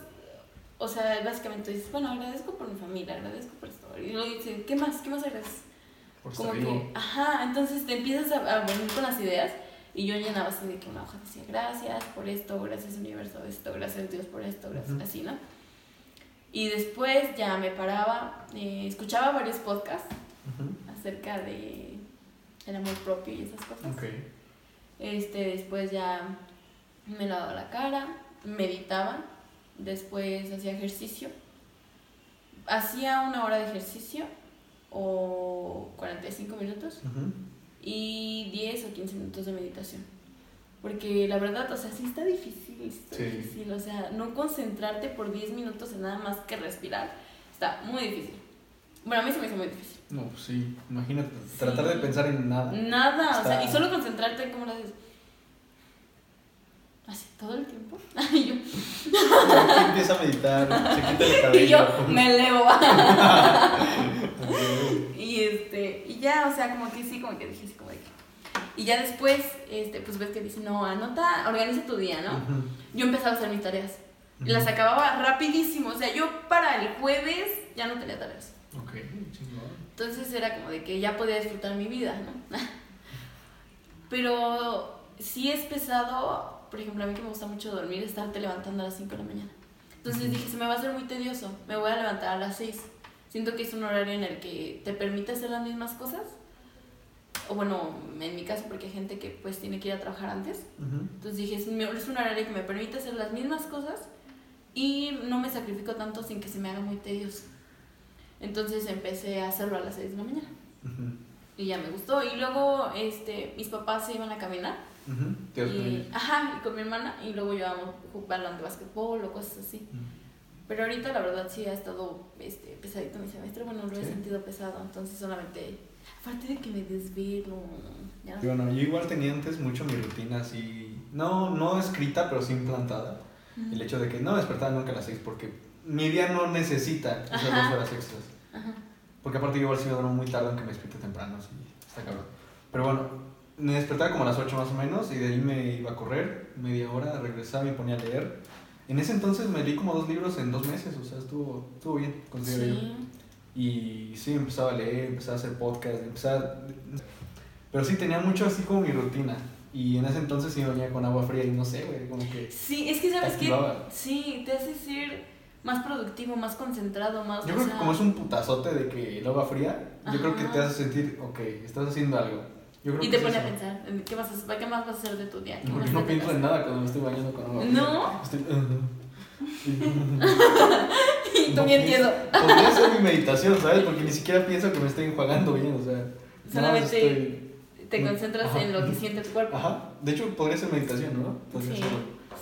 o sea, básicamente dices, bueno, agradezco por mi familia, agradezco por esto. Y luego dices, ¿qué más? ¿Qué más agradeces? Por Como que, ajá, entonces te empiezas a, a venir con las ideas y yo llenaba así de que una hoja decía, gracias por esto, gracias universo esto, gracias Dios por esto, gracias, Ujú. así, ¿no? Y después ya me paraba, eh, escuchaba varios podcasts acerca de el amor propio y esas cosas. Este, después ya me lavaba la cara, meditaba, después hacía ejercicio. Hacía una hora de ejercicio o 45 minutos Ujú. y 10 o 15 minutos de meditación. Porque la verdad, o sea, sí está difícil, sí está Sí. difícil. O sea, no concentrarte por 10 minutos en nada más que respirar está muy difícil. Bueno, a mí se me hizo muy difícil. No, pues sí. Imagínate, Sí. tratar de pensar en nada. Nada, o sea, y solo concentrarte en cómo lo haces. Así, todo el tiempo. Y yo, empieza a meditar, se quita el cabello. y yo me elevo. Y este, y ya, o sea, como que sí, como que dije así como de que. Y ya después, este, pues ves que dice, no, anota, organiza tu día, ¿no? Ujú. Yo empezaba a hacer mis tareas. Y Ujú. las acababa rapidísimo. O sea, yo para el jueves ya no tenía tareas. Ok, chingón. Entonces era como de que ya podía disfrutar mi vida, ¿no? Pero sí es pesado, por ejemplo, a mí que me gusta mucho dormir, estarte levantando a las 5 de la mañana. Entonces dije, se me va a hacer muy tedioso, me voy a levantar a las 6. Siento que es un horario en el que te permite hacer las mismas cosas. O bueno, en mi caso, porque hay gente que pues tiene que ir a trabajar antes. Ujú. Entonces dije, es, es un horario que me permite hacer las mismas cosas y no me sacrifico tanto sin que se me haga muy tedioso. Entonces empecé a hacerlo a las 6 de la mañana y ya me gustó. Y luego este, mis papás se iban a caminar. Vas con Y, ajá, y con mi hermana y luego llevábamos balón de básquetbol o cosas así. Ujú. Pero ahorita la verdad sí ha estado este, pesadito mi semestre, bueno, lo he sentido pesado, entonces solamente, aparte de que me desvelo, ya Y bueno, yo igual tenía antes mucho mi rutina así, no, no escrita, pero sí implantada. El hecho de que no despertaba nunca a las 6 porque mi día no necesita esas Ajá. dos horas extras. Ajá. Porque aparte yo igual sí me duermo muy tarde aunque me despierte temprano, sí, está cabrón. Pero bueno, me despertaba como a las 8 más o menos y de ahí me iba a correr media hora, regresaba y me ponía a leer. En ese entonces me leí como dos libros en dos meses, o sea, estuvo, estuvo bien, considero yo. Y sí, empezaba a leer, empezaba a hacer podcast, empezaba... Pero sí, tenía mucho así como mi rutina. Y en ese entonces sí venía con agua fría y no sé, güey, como que... Sí, es que sabes que sí, te hace ser más productivo, más concentrado, más. Yo creo que sea, como es un putazote de que el agua fría, yo creo que Ajá. te hace sentir, ok, estás haciendo algo. Yo creo Y que te pone a pensar, ¿en ¿qué, hacer? ¿qué más vas a hacer de tu día? ¿Qué Porque más no pienso en nada cuando me estoy bañando con agua fría. ¿No? Estoy... Y tú No bien tieso. Podría ser mi meditación, ¿sabes? Porque ni siquiera pienso que me estoy enjuagando bien, o sea... Solamente estoy- te concentras Ajá. en lo que siente tu cuerpo. Ajá, de hecho podría ser meditación, ¿no? Podría Sí, serlo.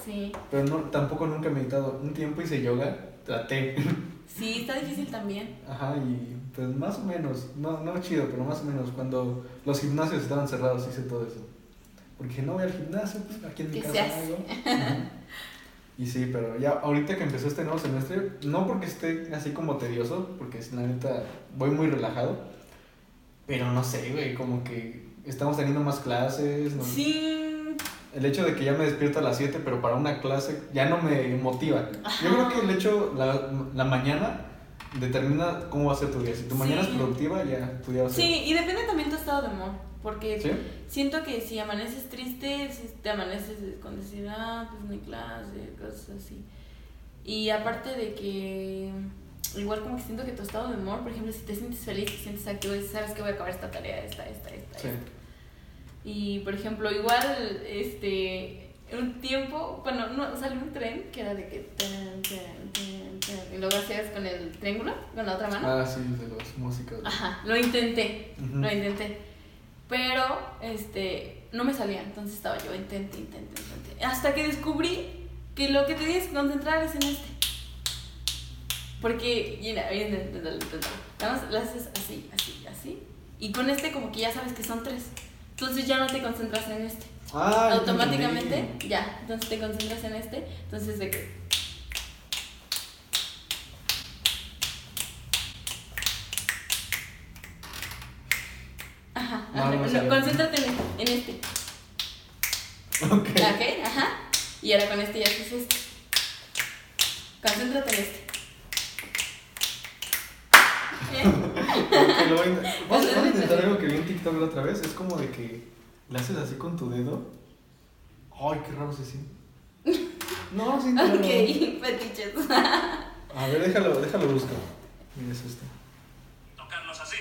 sí. Pero no, tampoco nunca he meditado. Un tiempo hice yoga, traté. Sí, está difícil también. Ajá, y pues más o menos, no, no chido, pero más o menos, cuando los gimnasios estaban cerrados hice todo eso. Porque no voy al gimnasio, pues aquí en mi ¿Qué casa hago. Y sí, pero ya ahorita que empezó este nuevo semestre, no porque esté así como tedioso, porque es la neta voy muy relajado, pero no sé, güey, como que estamos teniendo más clases. ¿no? Sí. El hecho de que ya me despierto a las 7, pero para una clase ya no me motiva. Ajá. Yo creo que el hecho, la, la mañana determina cómo va a ser tu día. Si tu mañana es productiva, ya tu día va a ser. Sí, y depende también tu estado de humor. Porque ¿Sí? siento que si amaneces triste, si te amaneces con decir, ah, pues mi clase, cosas así. Y aparte de que, igual como que siento que tu estado de humor, por ejemplo, si te sientes feliz, te sientes activo, dices, sabes que voy a acabar esta tarea, esta, esta, esta. Sí. esta". Y por ejemplo, igual, este, un tiempo, bueno, no, salió un tren que era de que, tan, tan, tan, y luego hacías con el triángulo, con la otra mano. Ah, sí, de los músicos. Ajá, lo intenté, Ujú. lo intenté. Pero, este, no me salía, entonces estaba yo, intenté, intenté, intenté. Hasta que descubrí que lo que te tienes que concentrar es en este. Porque, mira, nada más lo haces así, así, así. Y con este como que ya sabes que son tres. Entonces ya no te concentras en este. Ah, Automáticamente, ya. Entonces te concentras en este. Entonces de que... Ajá, No, no no, concéntrate en este, en este. Ok. Ok, ajá. Y ahora con este ya haces este. Concéntrate en este. Bien. Ok, lo voy a a intentar algo que vi en TikTok la otra vez. Es como de que le haces así con tu dedo. Ay, qué raro se siente. No, sí, Ok, fetiches. A ver, déjalo, déjalo buscar. Mira, es este. Tocarlos así,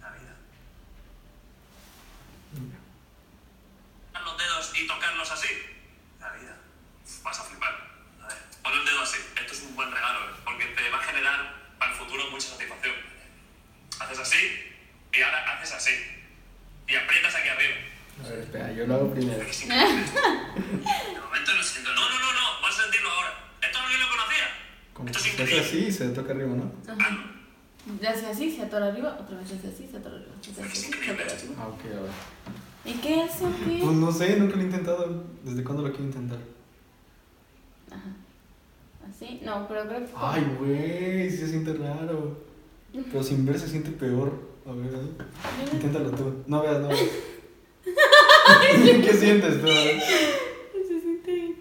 la vida. Mira. Tocar los dedos y tocarlos así, la vida. Vas a flipar. A ver, pon el dedo así. Esto es un buen regalo, ¿eh? porque te va a generar para el futuro mucha satisfacción. Haces así y ahora haces así. Y aprietas aquí arriba. A ver, espera, yo lo hago primero. Es increíble. De momento no siento. No, no, no, no. Vas a sentirlo ahora. Esto no yo lo conocía. Como Esto que es se hace increíble. así y se toca arriba, ¿no? Ajá. Ya hace así, se atora arriba, otra vez hace así, se atora arriba. Se hace así, se atora arriba. Ah, ok, a ver. ¿Y qué hace qué? Pues no sé, nunca lo he intentado. ¿Desde cuándo lo quiero intentar? Ajá. ¿Así? No, pero creo que. Ay, güey, sí se siente raro. Pero sin ver se siente peor. A ver, ¿eh? inténtalo tú. No veas, no veas. ¿Qué sientes tú? A ver. Se siente.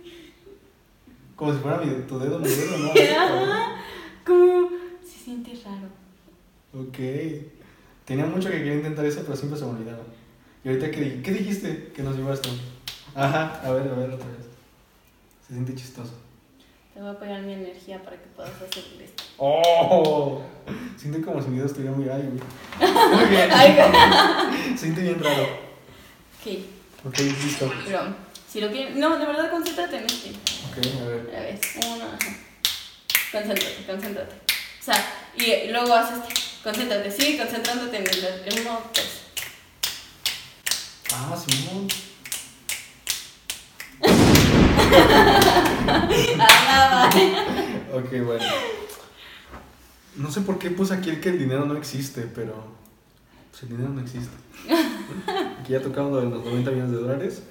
Como si fuera mi, tu dedo, mi dedo, ¿no? Ajá. Como. Se siente raro. Ok. Tenía mucho que quería intentar eso, pero siempre se me olvidaba. Y ahorita, ¿qué, di- ¿qué dijiste que nos llevaste? Ajá, a ver, a ver, otra vez. Se siente chistoso. Te voy a pegar mi energía para que puedas hacer esto. ¡Oh! Siente como si mi dedo estuviera muy ay, güey. Muy bien. Se siente bien raro. Ok, Ok, listo. pero si lo quieren. No, de verdad, concéntrate en este. Ok, a ver. A ver, uno, ajá. Concéntrate, concéntrate. O sea, y, luego haces. Concéntrate, sigue concentrándote en el en uno, dos. Ah, Simón. Ah. Ok, bueno. No sé por qué puse aquí el que el dinero no existe, pero. Pues el dinero no existe. Aquí ya tocamos lo de los 90 millones de dólares.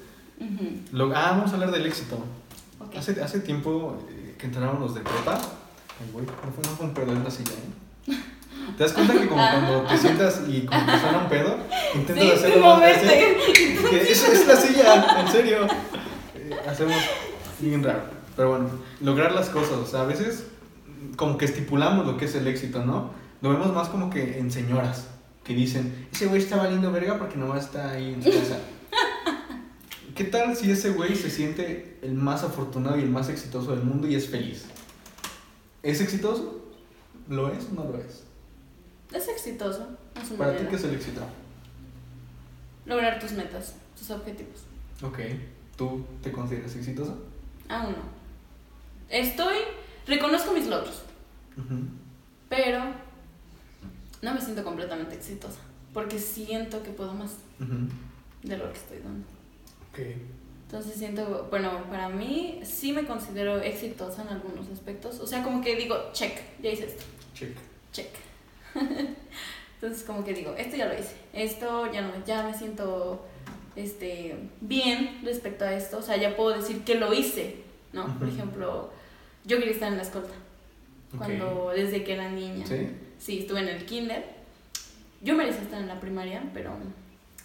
Lo- ah, vamos a hablar del éxito. Hace, hace tiempo eh, que entraron los de prepa. Ay, güey, no fue, no fue un pedo en la silla, ¿eh? ¿Te das cuenta que como cuando te sientas y como que suena un pedo, intentas Sí, hacerlo más moverte. Esa es la silla, en serio. Eh, hacemos bien raro. Pero bueno, lograr las cosas. O sea, a veces como que estipulamos lo que es el éxito, ¿no? Lo vemos más como que en señoras que dicen, ese güey está valiendo verga porque nomás está ahí en su casa. ¿Qué tal si ese güey se siente el más afortunado y el más exitoso del mundo y es feliz? ¿Es exitoso? ¿Lo es o no lo es? Es exitoso, su ¿Para ti qué es el éxito? Lograr tus metas, tus objetivos. Ok. ¿Tú te consideras exitoso? Aún no. Estoy. Reconozco mis logros, pero no me siento completamente exitosa. Porque siento que puedo más de lo que estoy dando. Ok. Entonces siento, bueno, para mí sí me considero exitosa en algunos aspectos. O sea, como que digo, check, ya hice esto, Check. check. Entonces como que digo, esto ya lo hice, esto ya no, ya me siento este, bien respecto a esto. O sea, ya puedo decir que lo hice, ¿no? Por ejemplo, yo quería estar en la escolta cuando, desde que era niña. ¿Sí? Sí, estuve en el kinder. Yo merecía estar en la primaria, pero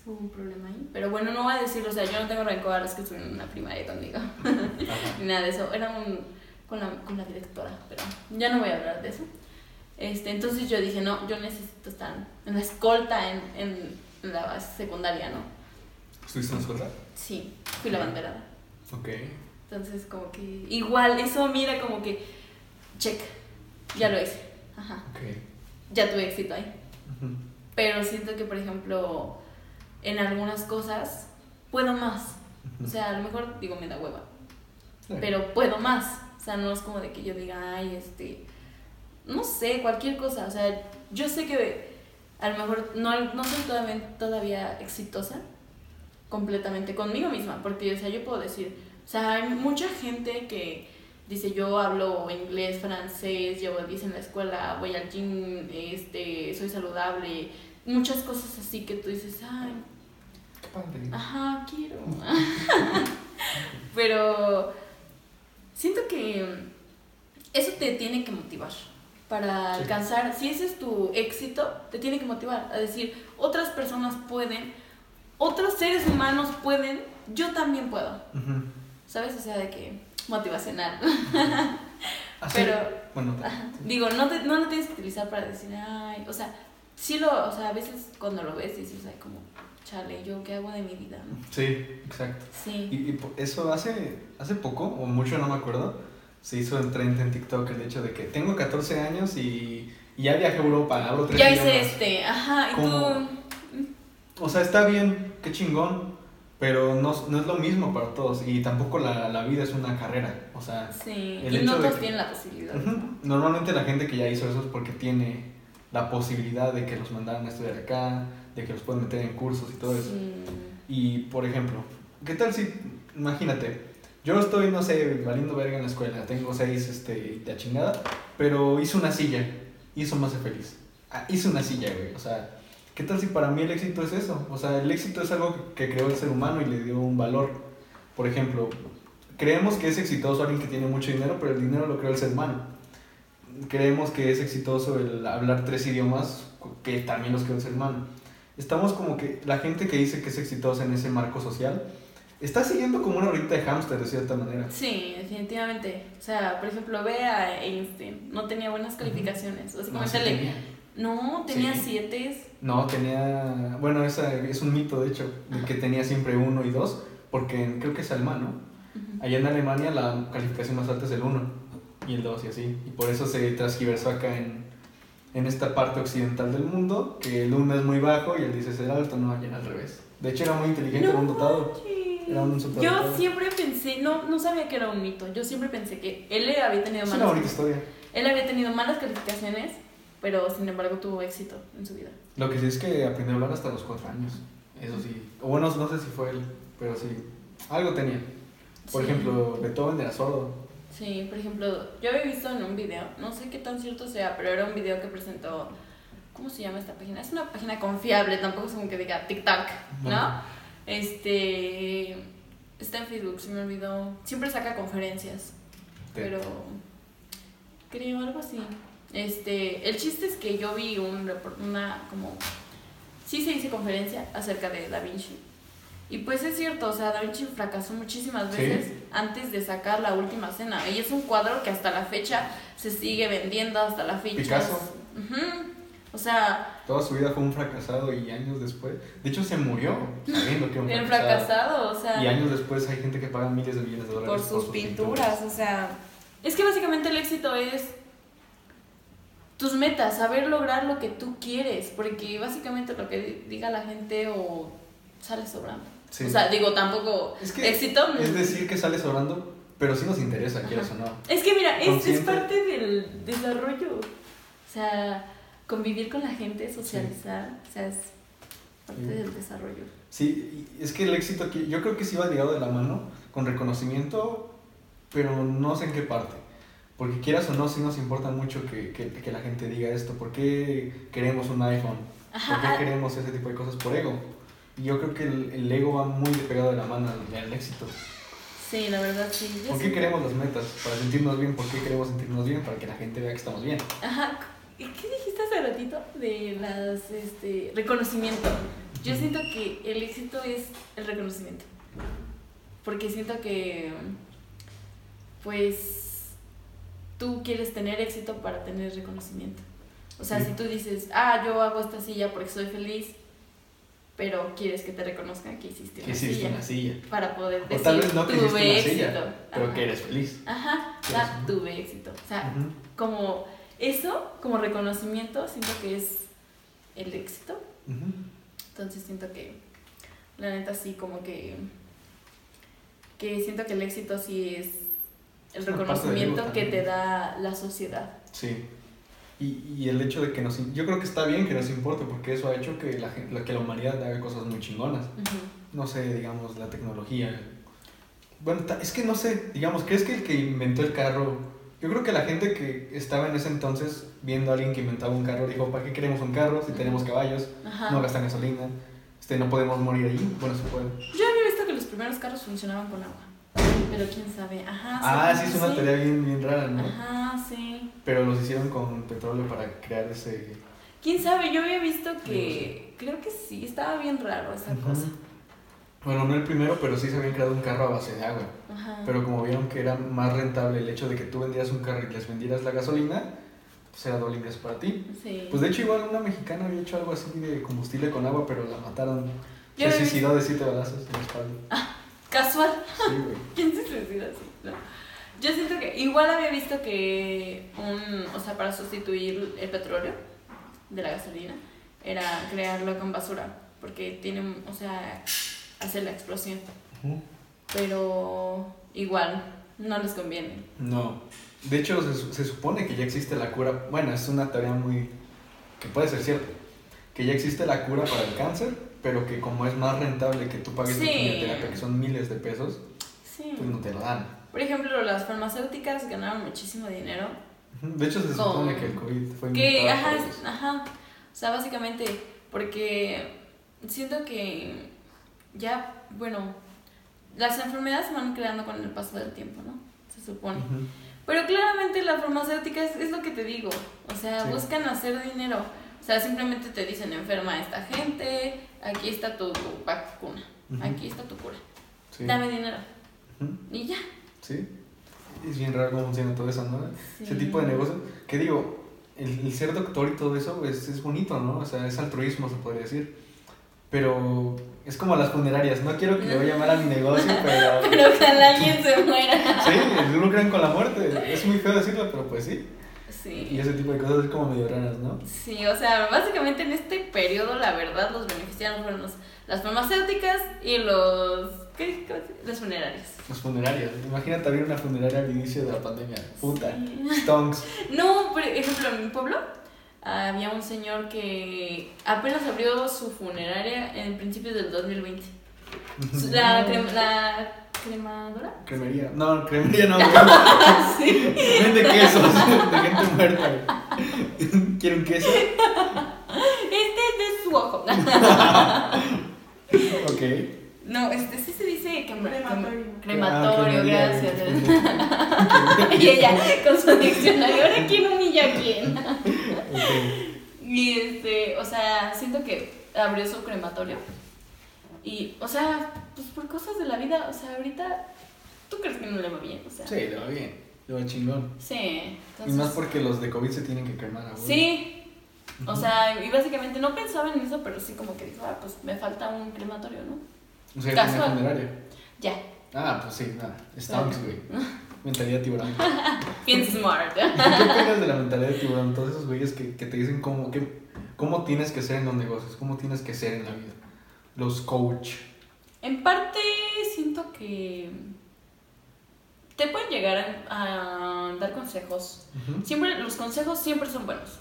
hubo un problema ahí. Pero bueno, no voy a decirlo, o sea, yo no tengo rencor a los que estuvieron en la primaria conmigo. Ni nada de eso. Era un, con, la, con la directora, pero ya no voy a hablar de eso. Este, entonces yo dije, no, yo necesito estar en la escolta en, en, en la secundaria, ¿no? ¿Estuviste en escuela? Sí, fui la banderada. Ok. Entonces, como que igual, eso mira como que, check, ya lo hice. Ajá, Ok. ya tuve éxito ahí. Pero siento que, por ejemplo, en algunas cosas puedo más. O sea, a lo mejor digo, me da hueva. Sí. Pero puedo más. O sea, no es como de que yo diga, ay, este. No sé, cualquier cosa. O sea, yo sé que a lo mejor no, no soy todavía, todavía exitosa completamente conmigo misma. Porque, o sea, yo puedo decir, o sea, hay mucha gente que dice, yo hablo inglés, francés, llevo 10 en la escuela, voy al gym, este, soy saludable. Muchas cosas así que tú dices, ay, Qué padre. Ajá, quiero. Pero siento que eso te tiene que motivar para Sí. alcanzar, si ese es tu éxito, te tiene que motivar a decir, otras personas pueden, otros seres humanos pueden, yo también puedo. ¿Sabes? O sea, de que motivacional. Pero, Bueno, digo, no, te, no lo tienes que utilizar para decir, ay, o sea, sí lo, o sea, a veces cuando lo ves dices, ay, como, chale, ¿yo qué hago de mi vida? no? sí, exacto. Sí. Y, y eso hace, hace poco, o mucho no me acuerdo, se hizo en trend en TikTok el hecho de que tengo 14 años y, y ya viajé a Europa, hablo tres Ya hice idiomas. este, ajá, y tú. O sea, está bien, qué chingón, pero no, no es lo mismo para todos y tampoco la, la vida es una carrera. O sea, Sí, El y hecho no de todos que- tienen la posibilidad. normalmente la gente que ya hizo eso es porque tiene la posibilidad de que los mandaran a estudiar acá, de que los pueden meter en cursos y todo eso. Y, por ejemplo, ¿qué tal si, imagínate, yo estoy, no sé, valiendo verga en la escuela, tengo seis este, de chingada, pero hice una silla y eso me hace feliz. Ah, hice una silla, güey, o sea, ¿qué tal si para mí el éxito es eso? O sea, el éxito es algo que creó el ser humano y le dio un valor. Por ejemplo, creemos que es exitoso alguien que tiene mucho dinero, pero el dinero lo creó el ser humano. Creemos que es exitoso el hablar tres idiomas, que también los creó el ser humano estamos como que la gente que dice que es exitosa en ese marco social está siguiendo como una horita de hámster de cierta manera. Sí, definitivamente. O sea, por ejemplo, ve a Einstein. No tenía buenas calificaciones. No, Básicamente sí le- tenía. No, tenía Sí. siete. No, tenía, bueno, esa es un mito de hecho, de que tenía siempre uno y dos, porque creo que es alemán, ¿no? Allá en Alemania la calificación más alta es el 1 y el 2 y así. Y por eso se transgiversó acá en, en esta parte occidental del mundo, que el 1 es muy bajo y el 10 es el alto, no, allá al revés. De hecho era muy inteligente, era un dotado. Era un superdotado. Yo siempre pensé, no, no sabía que era un mito. Yo siempre pensé que él había tenido Es una malas, historia. él había tenido malas calificaciones, pero sin embargo tuvo éxito en su vida. Lo que sí es que aprendió a hablar hasta los 4 años. Eso sí. O bueno, no sé si fue él, pero sí. Algo tenía. Por Sí. ejemplo, Beethoven era sordo. Sí, por ejemplo, yo había visto en un video, no sé qué tan cierto sea, pero era un video que presentó, ¿cómo se llama esta página? Es una página confiable, tampoco es como que diga TikTok, ¿no? Bueno. Este, está en Facebook, se me olvidó, siempre saca conferencias, pero creo algo así. Este, el chiste es que yo vi un repor- una como sí se dice conferencia acerca de Da Vinci. Y pues es cierto, o sea, Da Vinci fracasó muchísimas Sí. veces antes de sacar la última cena. Y es un cuadro que hasta la fecha se sigue vendiendo, hasta la fecha. Picasso. O sea, Toda su vida fue un fracasado y años después. De hecho, se murió sabiendo que era un fracasado. fracasado, o sea, Y años después hay gente que paga miles de millones de dólares por sus pinturas, o sea, es que básicamente el éxito es tus metas, saber lograr lo que tú quieres, porque básicamente lo que di- diga la gente o sale sobrando. Sí. O sea, digo, tampoco Es que éxito. Es decir, que sale sobrando, pero sí nos interesa, quieras o no. Es que mira, es, es parte del desarrollo. O sea, convivir con la gente, socializar, o sea, es parte Sí. del desarrollo. Sí, es que el éxito aquí, yo creo que sí va ligado de la mano con reconocimiento, pero no sé en qué parte. Porque quieras o no, sí nos importa mucho que, que, que la gente diga esto. ¿Por qué queremos un iPhone? ¿Por qué queremos ese tipo de cosas? Por ego. Yo creo que el, el ego va muy pegado de la mano al, éxito. sí, la verdad sí. yo ¿Por qué queremos las metas? Para sentirnos bien. ¿Por qué queremos sentirnos bien? Para que la gente vea que estamos bien. Ajá, ¿y ¿qué dijiste hace ratito de las, este, reconocimiento? Yo siento que el éxito es el reconocimiento. Porque siento que, pues, tú quieres tener éxito para tener reconocimiento. O sea, Sí. si tú dices, ah, yo hago esta silla porque soy feliz, pero quieres que te reconozcan que hiciste Que una hiciste silla. una silla. Para poder O decir, tal vez no que hiciste tuve una éxito. silla, pero Ajá. que eres feliz. Ajá, Quieres ah, tuve éxito. O sea, como eso, como reconocimiento, siento que es el éxito. Entonces siento que, la neta, sí, como que, que siento que el éxito sí es el Es reconocimiento que te da la sociedad. Sí. Y, y el hecho de que nos... Yo creo que está bien que nos importe porque eso ha hecho que la, gen- la- que la humanidad haga cosas muy chingonas. Ujú. No sé, digamos, la tecnología. Bueno, es que no sé, digamos, ¿crees que el que inventó el carro... Yo creo que la gente que estaba en ese entonces viendo a alguien que inventaba un carro dijo, ¿para qué queremos un carro si tenemos caballos? Ajá. No gastan gasolina, este, no podemos morir ahí. Bueno, se puede. Yo había visto que los primeros carros funcionaban con agua. Pero quién sabe. Ajá. Ah, sí, es una teoría bien, bien rara, ¿no? Ajá, sí. Pero los hicieron con petróleo para crear ese... ¿Quién sabe? Yo había visto que. Creo que sí, estaba bien raro esa cosa. Bueno, no el primero, pero sí se habían creado un carro a base de agua. Ajá. Pero como vieron que era más rentable el hecho de que tú vendieras un carro y les vendieras la gasolina, pues era doble ingreso para ti. Sí. Pues de hecho igual una mexicana había hecho algo así de combustible con agua, pero la mataron. Yo Se suicidó de siete balazos en la espalda. Casual. Sí, güey. ¿Quién se suicida así? No. Yo siento que igual había visto que un, o sea, para sustituir el petróleo de la gasolina era crearlo con basura, porque tiene, o sea, hace la explosión. Pero igual no les conviene. No. De hecho, se, se supone que ya existe la cura. Bueno, es una teoría muy. que puede ser cierta. Que ya existe la cura para el cáncer, pero que como es más rentable que tú pagues la Sí. quimioterapia, que son miles de pesos, Sí. pues no te la dan. Por ejemplo, las farmacéuticas ganaron muchísimo dinero. De hecho, se Con- supone que el COVID fue Que, ajá, ajá. O sea, básicamente, porque siento que ya, bueno, las enfermedades se van creando con el paso del tiempo, ¿no? Se supone. Ujú. Pero claramente la farmacéutica es, es lo que te digo. O sea, Sí. buscan hacer dinero. O sea, simplemente te dicen enferma a esta gente, aquí está tu vacuna, Ujú. aquí está tu cura. Sí. Dame dinero. Ujú. Y ya. Sí. Es bien raro cómo funciona todo eso, ¿no? Ese Sí. tipo de negocio. Que digo, el, el ser doctor y todo eso pues, es bonito, ¿no? O sea, es altruismo, se podría decir. Pero es como las funerarias. No quiero que le vaya mal a mi negocio, pero. Pero ojalá alguien se muera. Sí, lucran con la muerte. Es muy feo decirlo, pero pues sí. Y ese tipo de cosas es como medio raras, ¿no? Sí, o sea, básicamente en este periodo, la verdad, los beneficiados fueron los- las farmacéuticas y los. ¿Qué? ¿Cómo se dice? Los funerarios. Los funerarios. Imagínate abrir una funeraria al inicio de la pandemia. Puta. Sí. Stonks. No, por ejemplo, en mi pueblo había un señor que apenas abrió su funeraria en principios del 2020. La, la cremadora. Cremería. No, cremería no. sí. Vende quesos de gente muerta. ¿Quiere un queso? Este es de su ojo. Ok. No, este sí se dice crema- Crematorio. crem- crematorio, Ah, gracias. y ella con su diccionario, ahora quién humilla a quién. Y este, o sea, siento que abrió su crematorio. Y, o sea, pues por cosas de la vida, o sea, ahorita, ¿tú crees que no le va bien? O sea, Sí, le va bien. Le va chingón. sí. Y entonces- más porque los de COVID se tienen que quemar a Sí. O sea, y básicamente no pensaba en eso, pero sí como que dijo, ah, pues me falta un crematorio, ¿no? O sea, tiene Casual. funeraria. Ya, Ah, pues sí, nada. Stonks, güey. Mentalidad tiburón. bien smart. ¿Qué opinas de la mentalidad de tiburón? Todos esos güeyes que, que te dicen cómo, que, cómo tienes que ser en los negocios, cómo tienes que ser en la vida. Los coach. En parte siento que te pueden llegar a, a dar consejos. Siempre, los consejos siempre son buenos.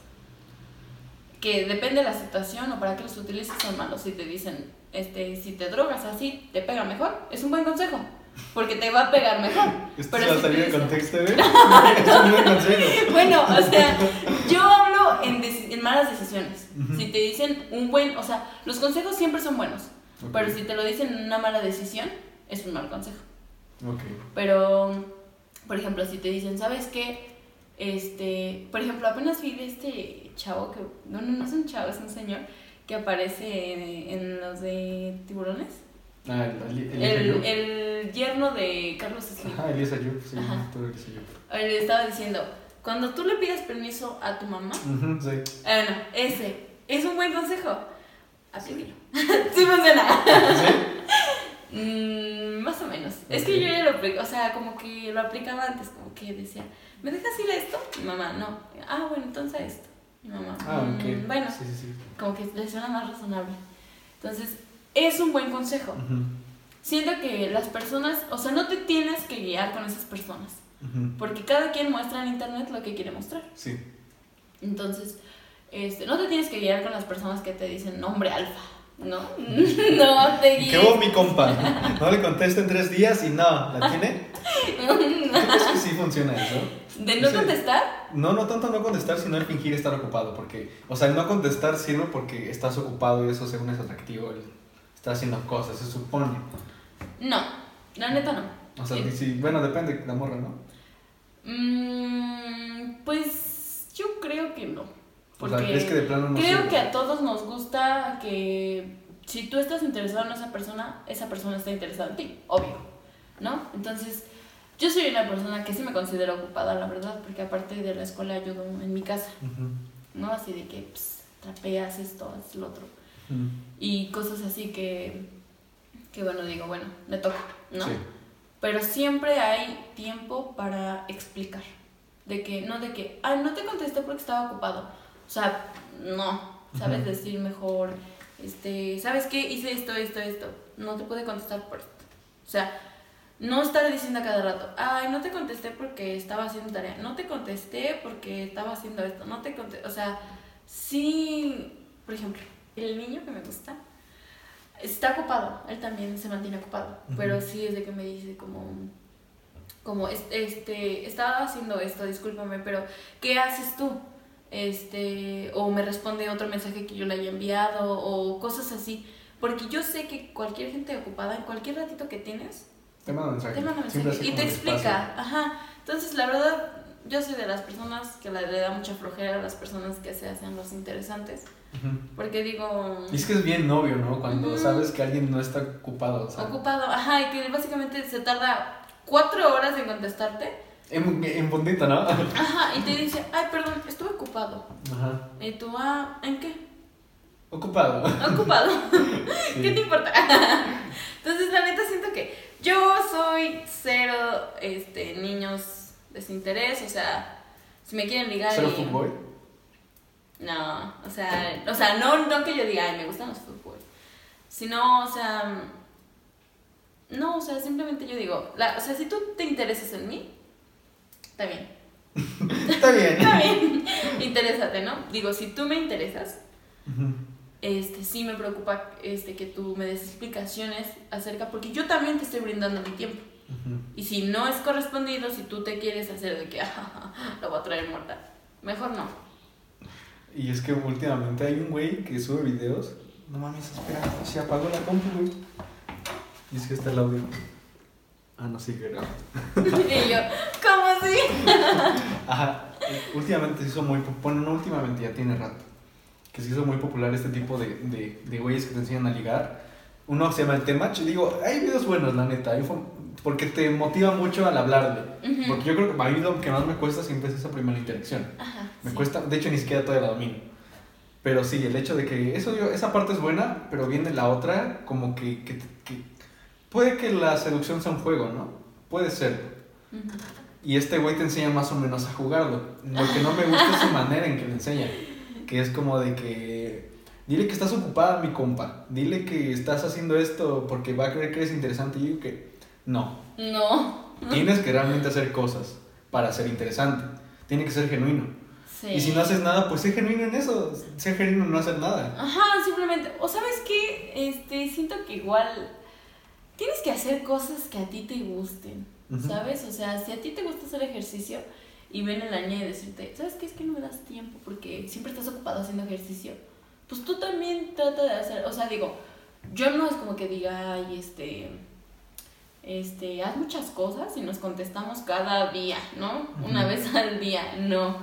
Que depende de la situación o para qué los utilices son malos. Si te dicen, este, si te drogas así, te pega mejor, es un buen consejo. Porque te va a pegar mejor. Esto Pero se va a salir de contexto, ¿eh? Bueno, o sea, yo hablo en, en malas decisiones. Si te dicen un buen, o sea, los consejos siempre son buenos. Pero si te lo dicen en una mala decisión, es un mal consejo. Ok. Pero, por ejemplo, si te dicen, ¿sabes qué? Este, por ejemplo, apenas vi de este chavo que, no, no, no es un chavo, es un señor que aparece en, en los de tiburones. Ah, el, el, el, El, yerno de Carlos Slim. Ajá, Elisa Ayub, sí, Ajá. tú Elisa. Le estaba diciendo, cuando tú le pidas permiso a tu mamá, Ujú, sí. Ah, no, ese es un buen consejo. Aplíquelo. sí funciona. ¿Sí? Mm, más o menos. Es Ok. que yo ya lo o sea, como que lo aplicaba antes, como que decía, ¿me dejas ir a esto? Mi mamá, no. Ah, bueno, entonces a esto. Mi mamá, Ah, "Mm, ok. bueno, Sí, sí, sí. como que le suena más razonable. Entonces, es un buen consejo. Ujú, Siento que las personas, o sea, no te tienes que guiar con esas personas, ujú. porque cada quien muestra en internet lo que quiere mostrar. Sí. Entonces, este, no te tienes que guiar con las personas que te dicen nombre alfa, ¿no? no te ¿Qué guíes. hubo mi compa? No le contesto en tres días y no, ¿la tiene? ¿Tú crees que sí funciona eso? De no contestar, No, no tanto no contestar, sino el fingir estar ocupado. Porque, o sea, el no contestar sirve porque estás ocupado y eso según es atractivo. el- Estás haciendo cosas, se supone. no, la neta no. O sea, sí, bueno, depende de la morra, ¿no? mm, pues yo creo que no. O Porque sea, ¿crees que de plano no creo sirve? que a todos nos gusta que si tú estás interesado en esa persona, esa persona está interesada en ti, obvio, ¿no? Entonces, yo soy una persona que sí me considero ocupada, la verdad, porque aparte de la escuela ayudo en mi casa. ¿no? Así de que pues, trapeas esto, haces lo otro. Y cosas así que, que bueno, digo, bueno, me toca, ¿no? Sí. pero siempre hay tiempo para explicar. De que, no de que, ay, no te contesté porque estaba ocupado. O sea, no, sabes decir mejor, este, ¿sabes qué? Hice esto, esto, esto. No te pude contestar por esto. O sea, no estar diciendo a cada rato, ay, no te contesté porque estaba haciendo tarea, no te contesté porque estaba haciendo esto, no te contesté, o sea, sí, por ejemplo, el niño que me gusta está ocupado, él también se mantiene ocupado, pero sí es de que me dice como, como, es- este, estaba haciendo esto, discúlpame, pero ¿qué haces tú? Este, o me responde otro mensaje que yo le haya enviado, o cosas así. Porque yo sé que cualquier gente ocupada, en cualquier ratito que tienes, Te mando mensaje. te manda mensaje y te explica. espacio. Ajá. Entonces, la verdad, yo soy de las personas que le, le da mucha flojera a las personas que se hacen los interesantes. Porque digo, Y es que es bien novio, ¿no? Cuando sabes que alguien no está ocupado. O sea, ocupado, ajá, y que básicamente se tarda cuatro horas en contestarte. En, en puntito, ¿no? Ajá, y te dice, ay, perdón, estuve ocupado. Ajá. Y tú, ah, ¿en qué? Ocupado. Ocupado. Sí. ¿Qué te importa? Entonces, la neta, siento que yo soy cero este, niños desinterés, o sea, si me quieren ligar ¿Cero y- fútbol? No, o sea, o sea no, no que yo diga, ay, me gustan los fútbol, sino, o sea, no, o sea, simplemente yo digo, la, o sea, si tú te interesas en mí, está bien, Está bien. está bien, interésate, ¿no? Digo, si tú me interesas, este, sí me preocupa este, que tú me des explicaciones acerca, porque yo también te estoy brindando mi tiempo. Y si no es correspondido, si tú te quieres hacer de que lo voy a traer muerta, mejor no. Y es que últimamente hay un güey que sube videos. No mames, espera, se apagó la compu, güey. Y es que está el audio. Ah, no, sí, que graba. y yo, ¿cómo así? Ajá, últimamente se hizo muy popular, bueno, no últimamente, ya tiene rato, que se hizo muy popular este tipo de, de, de güeyes que te enseñan a ligar. Uno se llama el Temach, y digo, hay videos buenos, la neta, hay porque te motiva mucho al hablarle. Ujú. Porque yo creo que a mí lo que más me cuesta siempre es esa primera interacción. Ajá, Me sí. cuesta, de hecho ni siquiera todavía la domino. Pero sí, el hecho de que eso, yo- esa parte es buena, pero viene la otra, como que, que, que- puede que la seducción sea un juego, ¿no? Puede ser. Ujú. Y este güey te enseña más o menos a jugarlo. Lo que no me gusta es su manera en que le enseña. Que es como de que. Dile que estás ocupada, mi compa. Dile que estás haciendo esto porque va a creer que eres interesante. Y yo que. No. No. Tienes que realmente hacer cosas para ser interesante. Tiene que ser genuino. Sí. Y si no haces nada, pues sé genuino en eso. Sé genuino en no hacer nada. Ajá, simplemente. O sabes qué, este, siento que igual tienes que hacer cosas que a ti te gusten. ¿sabes? O sea, si a ti te gusta hacer ejercicio y viene la niña y decirte, ¿sabes qué? Es que no me das tiempo porque siempre estás ocupado haciendo ejercicio. Pues tú también trata de hacer, o sea, digo, yo no es como que diga, ay, este, este, haz muchas cosas y nos contestamos cada día, ¿no? Una vez al día, no.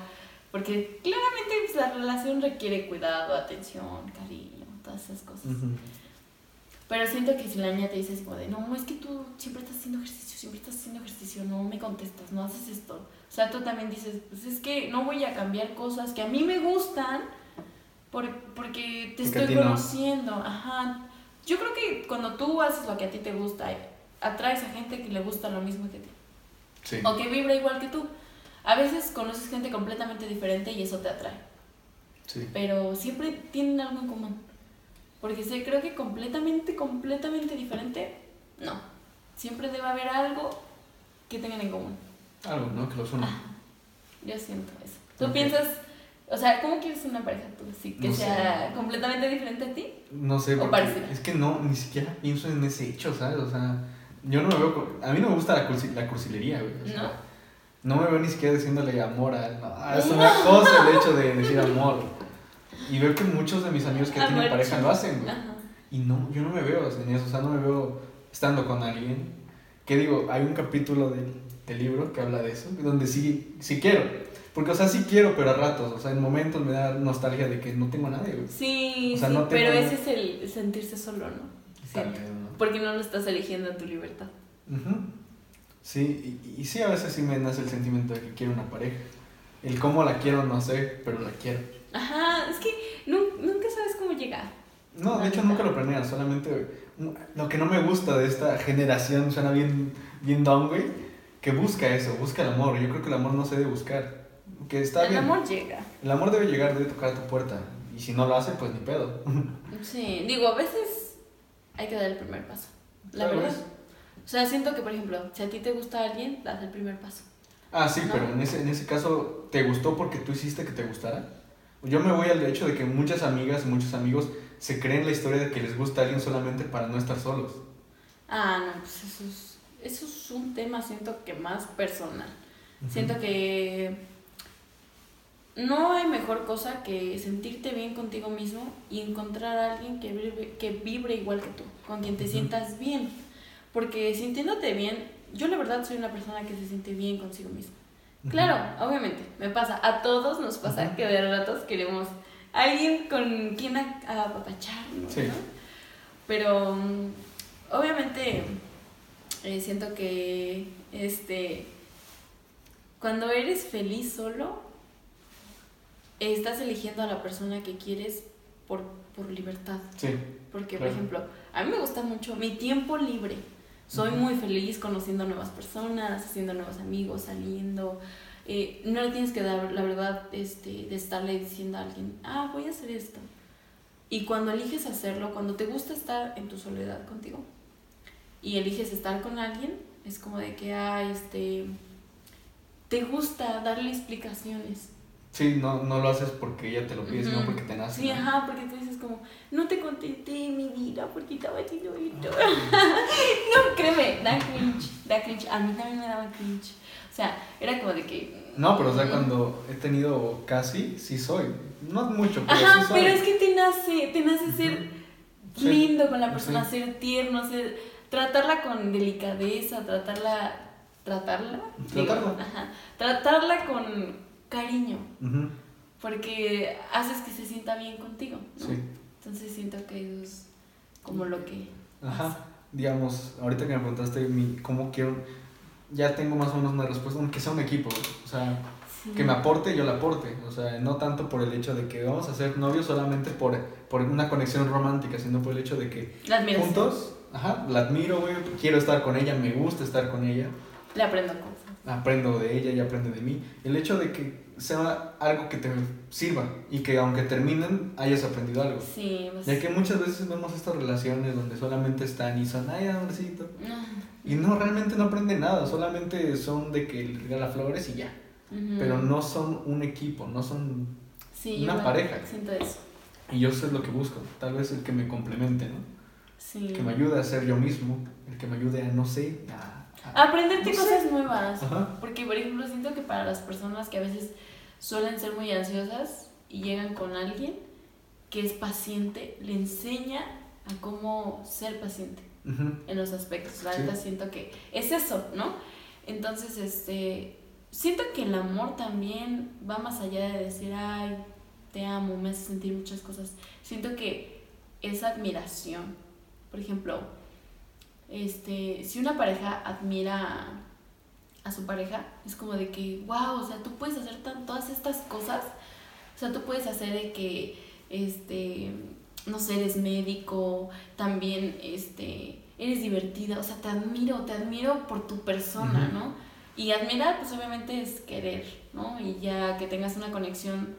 Porque claramente pues, la relación requiere cuidado, atención, cariño, todas esas cosas. Ujú. Pero siento que si la niña te dice como de, no, es que tú siempre estás haciendo ejercicio, siempre estás haciendo ejercicio, no me contestas, no haces esto. O sea, tú también dices, pues es que no voy a cambiar cosas que a mí me gustan por, porque te Porque estoy no. conociendo. Ajá. Yo creo que cuando tú haces lo que a ti te gusta, atraes a gente que le gusta lo mismo que ti. Sí. O que vibra igual que tú. A veces conoces gente completamente diferente y eso te atrae. Sí. Pero siempre tienen algo en común. Porque sé, creo que completamente, completamente diferente, no. Siempre debe haber algo que tengan en común. Algo, ¿no? Que los una. Yo siento eso. ¿Tú piensas, o sea, cómo quieres una pareja tú? ¿Sí, que No sea sé. completamente diferente a ti? No sé, porque es que no, ni siquiera pienso en ese hecho, ¿sabes? O sea, yo no me veo. A mí no me gusta la, cursi- la cursilería, güey. o sea, ¿No? No me veo ni siquiera diciéndole amor a él. No, es una cosa el hecho de decir amor. Y veo que muchos de mis amigos que tienen Amor pareja chido. lo hacen, güey. Ajá. Y no, yo no me veo en eso, o sea, no me veo estando con alguien. Que digo, hay un capítulo del, del libro que habla de eso, donde sí, sí quiero. Porque, o sea, sí quiero, pero a ratos, o sea, en momentos me da nostalgia de que no tengo a nadie, güey. Sí, O sea, sí, no tengo- pero ese es el sentirse solo, ¿no? También. Porque no lo estás eligiendo en tu libertad. Ujú. Sí, y, y sí, a veces sí me nace el sentimiento de que quiero una pareja. El cómo la quiero no sé, pero la quiero. Ajá, es que nu- nunca sabes cómo llegar. No, de hecho nunca lo planeas, solamente lo que no me gusta de esta generación suena bien, bien down, güey, que busca eso, busca el amor. Yo creo que el amor no se debe buscar. Que está el bien. amor llega. El amor debe llegar, debe tocar a tu puerta. Y si no lo hace, pues ni pedo. Sí, digo, a veces hay que dar el primer paso. La Claro, verdad. es- O sea, siento que, por ejemplo, si a ti te gusta alguien, das el primer paso. Ah, sí, No. pero en ese, en ese caso, ¿te gustó porque tú hiciste que te gustara? Yo me voy al hecho de que muchas amigas y muchos amigos se creen la historia de que les gusta a alguien solamente para no estar solos. Ah, no, pues eso es, eso es un tema, siento que más personal. Siento que no hay mejor cosa que sentirte bien contigo mismo y encontrar a alguien que vibre, que vibre igual que tú, con quien te sientas bien. Porque sintiéndote bien, yo la verdad soy una persona que se siente bien consigo misma. Claro, obviamente, me pasa, a todos nos pasa que de ratos queremos alguien con quien apapacharnos, Sí. ¿no? Pero obviamente eh, siento que este cuando eres feliz solo estás eligiendo a la persona que quieres por, por libertad. Sí, Porque, Claro. por ejemplo, a mí me gusta mucho mi tiempo libre. Soy muy feliz conociendo nuevas personas, haciendo nuevos amigos, saliendo. Eh, no le tienes que dar, la verdad, este, de estarle diciendo a alguien, ah, voy a hacer esto. Y cuando eliges hacerlo, cuando te gusta estar en tu soledad contigo y eliges estar con alguien, es como de que, ah, este, te gusta darle explicaciones. Sí, no, no lo haces porque ella te lo pide, sino porque te nace. Sí, ¿no? ajá, porque tú dices como, no te contenté en mi vida porque estaba haciendo esto. no, créeme, da cringe, da cringe. A mí también me daba cringe. O sea, era como de que... No, pero o sea, mm. cuando he tenido casi, sí soy. No mucho, pero Ajá, sí soy. pero es que te nace, te nace ser Sí. lindo con la persona, Sí. ser tierno, ser... Tratarla con delicadeza, tratarla... ¿Tratarla? Digo, Tratarla. ajá. Tratarla con cariño, Ujú, porque haces que se sienta bien contigo, ¿no? Sí. Entonces siento que eso es como lo que... Ajá. Digamos, ahorita que me preguntaste mi, cómo quiero, ya tengo más o menos una respuesta, aunque sea un equipo. O sea, Sí. que me aporte, yo le aporte. O sea, no tanto por el hecho de que vamos a ser novios solamente por, por una conexión romántica, sino por el hecho de que La juntos, ajá, la admiro, güey, quiero estar con ella, me gusta estar con ella, Le aprendo cosas. Aprendo de ella, ella aprende de mí. El hecho de que sea algo que te sirva y que aunque terminen, hayas aprendido algo. Sí, pues... Ya que muchas veces vemos estas relaciones donde solamente están y son, ay, amorcito. No. Y no, realmente no aprenden nada, solamente son de que le regala flores y ya. Ujú. Pero no son un equipo, no son... Sí, una pareja. Siento eso. Y yo es lo que busco, tal vez el que me complemente, ¿no? Sí. El que me ayude a ser yo mismo, el que me ayude a, no sé, a... Aprenderte No sé. cosas nuevas. Ajá. Porque, por ejemplo, siento que para las personas que a veces suelen ser muy ansiosas y llegan con alguien que es paciente, le enseña a cómo ser paciente en los aspectos. La Sí. neta siento que es eso, ¿no? Entonces, este, siento que el amor también va más allá de decir, ay, te amo, me hace sentir muchas cosas. Siento que es admiración. Por ejemplo, este, si una pareja admira a, su pareja, es como de que, wow, o sea, tú puedes hacer tan, todas estas cosas. O sea, tú puedes hacer de que, este, no sé, eres médico, también, este, eres divertida, o sea, te admiro, te admiro por tu persona. ¿no? Y admirar, pues obviamente es querer, ¿no? Y ya que tengas una conexión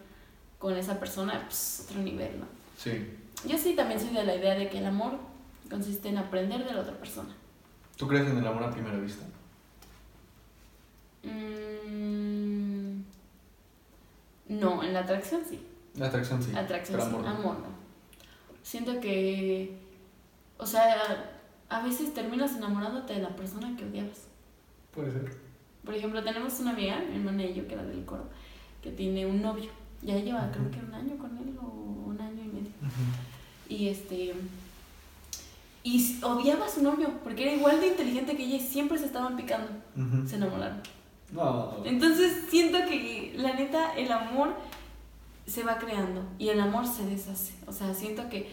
con esa persona, pues otro nivel, ¿no? Sí. Yo sí también soy de la idea de que el amor consiste en aprender de la otra persona. ¿Tú crees en el amor a primera vista? Mm, no, en la atracción sí. La atracción sí. Atracción pero sí, amor amor, no. no. Siento que, o sea, a veces terminas enamorándote de la persona que odiabas. Puede ser. Por ejemplo, tenemos una amiga, mi hermana y yo, que era del coro, que tiene un novio. Ya lleva, creo que un año con él o un año y medio. Y este. Y odiaba a su novio, porque era igual de inteligente que ella y siempre se estaban picando. Se enamoraron. No. Entonces siento que la neta, el amor se va creando y el amor se deshace. O sea, siento que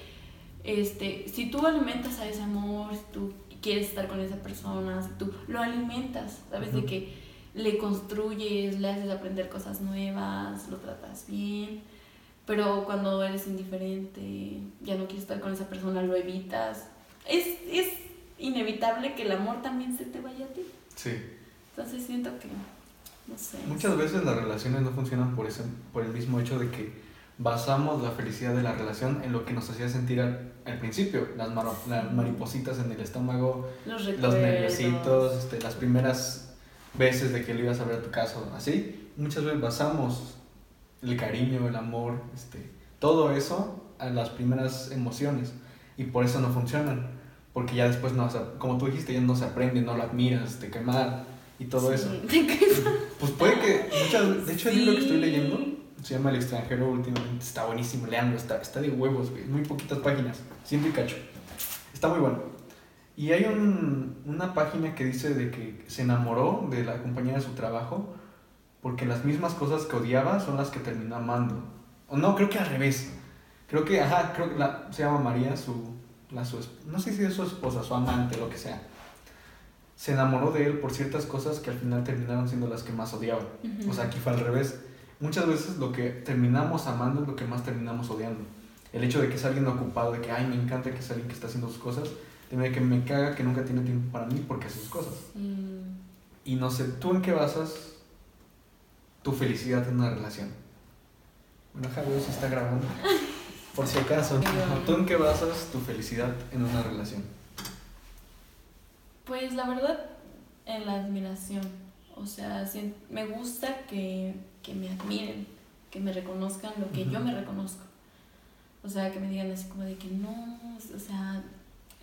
este, si tú alimentas a ese amor, si tú quieres estar con esa persona, si tú lo alimentas, ¿sabes? De que le construyes, le haces aprender cosas nuevas, lo tratas bien, pero cuando eres indiferente, ya no quieres estar con esa persona, lo evitas. Es, es inevitable que el amor también se te vaya a ti. Sí. Entonces siento que, no sé. Muchas veces las relaciones no funcionan por, ese, por el mismo hecho de que basamos la felicidad de la relación en lo que nos hacía sentir al, al principio, las, maro- las maripositas en el estómago, Los los nerviositos, este, las primeras veces de que lo ibas a ver a tu caso, así. Muchas veces basamos el cariño, el amor, este, todo eso a las primeras emociones y por eso no funcionan, porque ya después no, como tú dijiste, ya no se aprende, no lo admiras, te quema y todo Sí, eso. te quedas- Pues puede que, muchas, de hecho el libro que estoy Sí. leyendo se llama El extranjero últimamente, está buenísimo, leanlo, está, está de huevos, güey, muy poquitas páginas, ciento y cacho, está muy bueno. Y hay un, una página que dice de que se enamoró de la compañía de su trabajo porque las mismas cosas que odiaba son las que terminó amando. O no, creo que al revés. Creo que, ajá, creo que la, se llama María, su, la, su, no sé si es su esposa, su amante, lo que sea. Se enamoró de él por ciertas cosas que al final terminaron siendo las que más odiaba. O sea, aquí fue al revés. Muchas veces lo que terminamos amando es lo que más terminamos odiando. El hecho de que es alguien ocupado, de que, ay, me encanta que es alguien que está haciendo sus cosas, de que me caga que nunca tiene tiempo para mí porque hace sus cosas. Y no sé, ¿tú en qué basas tu felicidad en una relación? Bueno, Javier se está grabando. Por si acaso. ¿Tú en qué basas tu felicidad en una relación? Pues la verdad, en la admiración. O sea, me gusta que, que me admiren, que me reconozcan lo que yo me reconozco. O sea, que me digan así como de que no, o sea,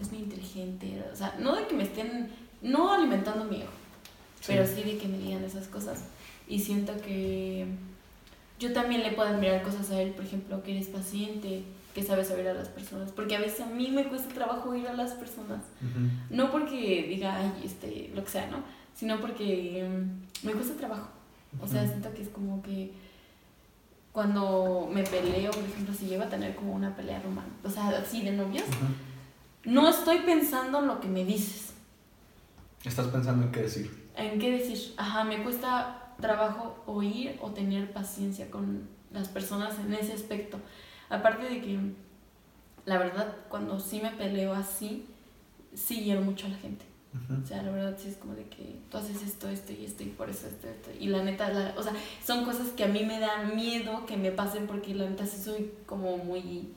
es muy inteligente. O sea, no de que me estén, no alimentando mi ego, pero sí de que me digan esas cosas. Y siento que yo también le puedo admirar cosas a él, por ejemplo, que eres paciente, que sabes oír a las personas. Porque a veces a mí me cuesta trabajo oír a las personas. No porque diga, ay, este, lo que sea, ¿no? Sino porque mm, me cuesta trabajo. O sea, siento que es como que cuando me peleo, por ejemplo, si llego a tener como una pelea romántica, o sea, así de novios, no estoy pensando en lo que me dices, Estás pensando en qué decir. en qué decir. Ajá, me cuesta trabajo oír o tener paciencia con las personas en ese aspecto. Aparte de que, la verdad, cuando sí me peleo así, sí hiero mucho a la gente. O sea, la verdad sí es como de que tú haces esto, esto y esto y por eso esto, esto. Y la neta, la- o sea, son cosas que a mí me dan miedo que me pasen porque la neta sí soy como muy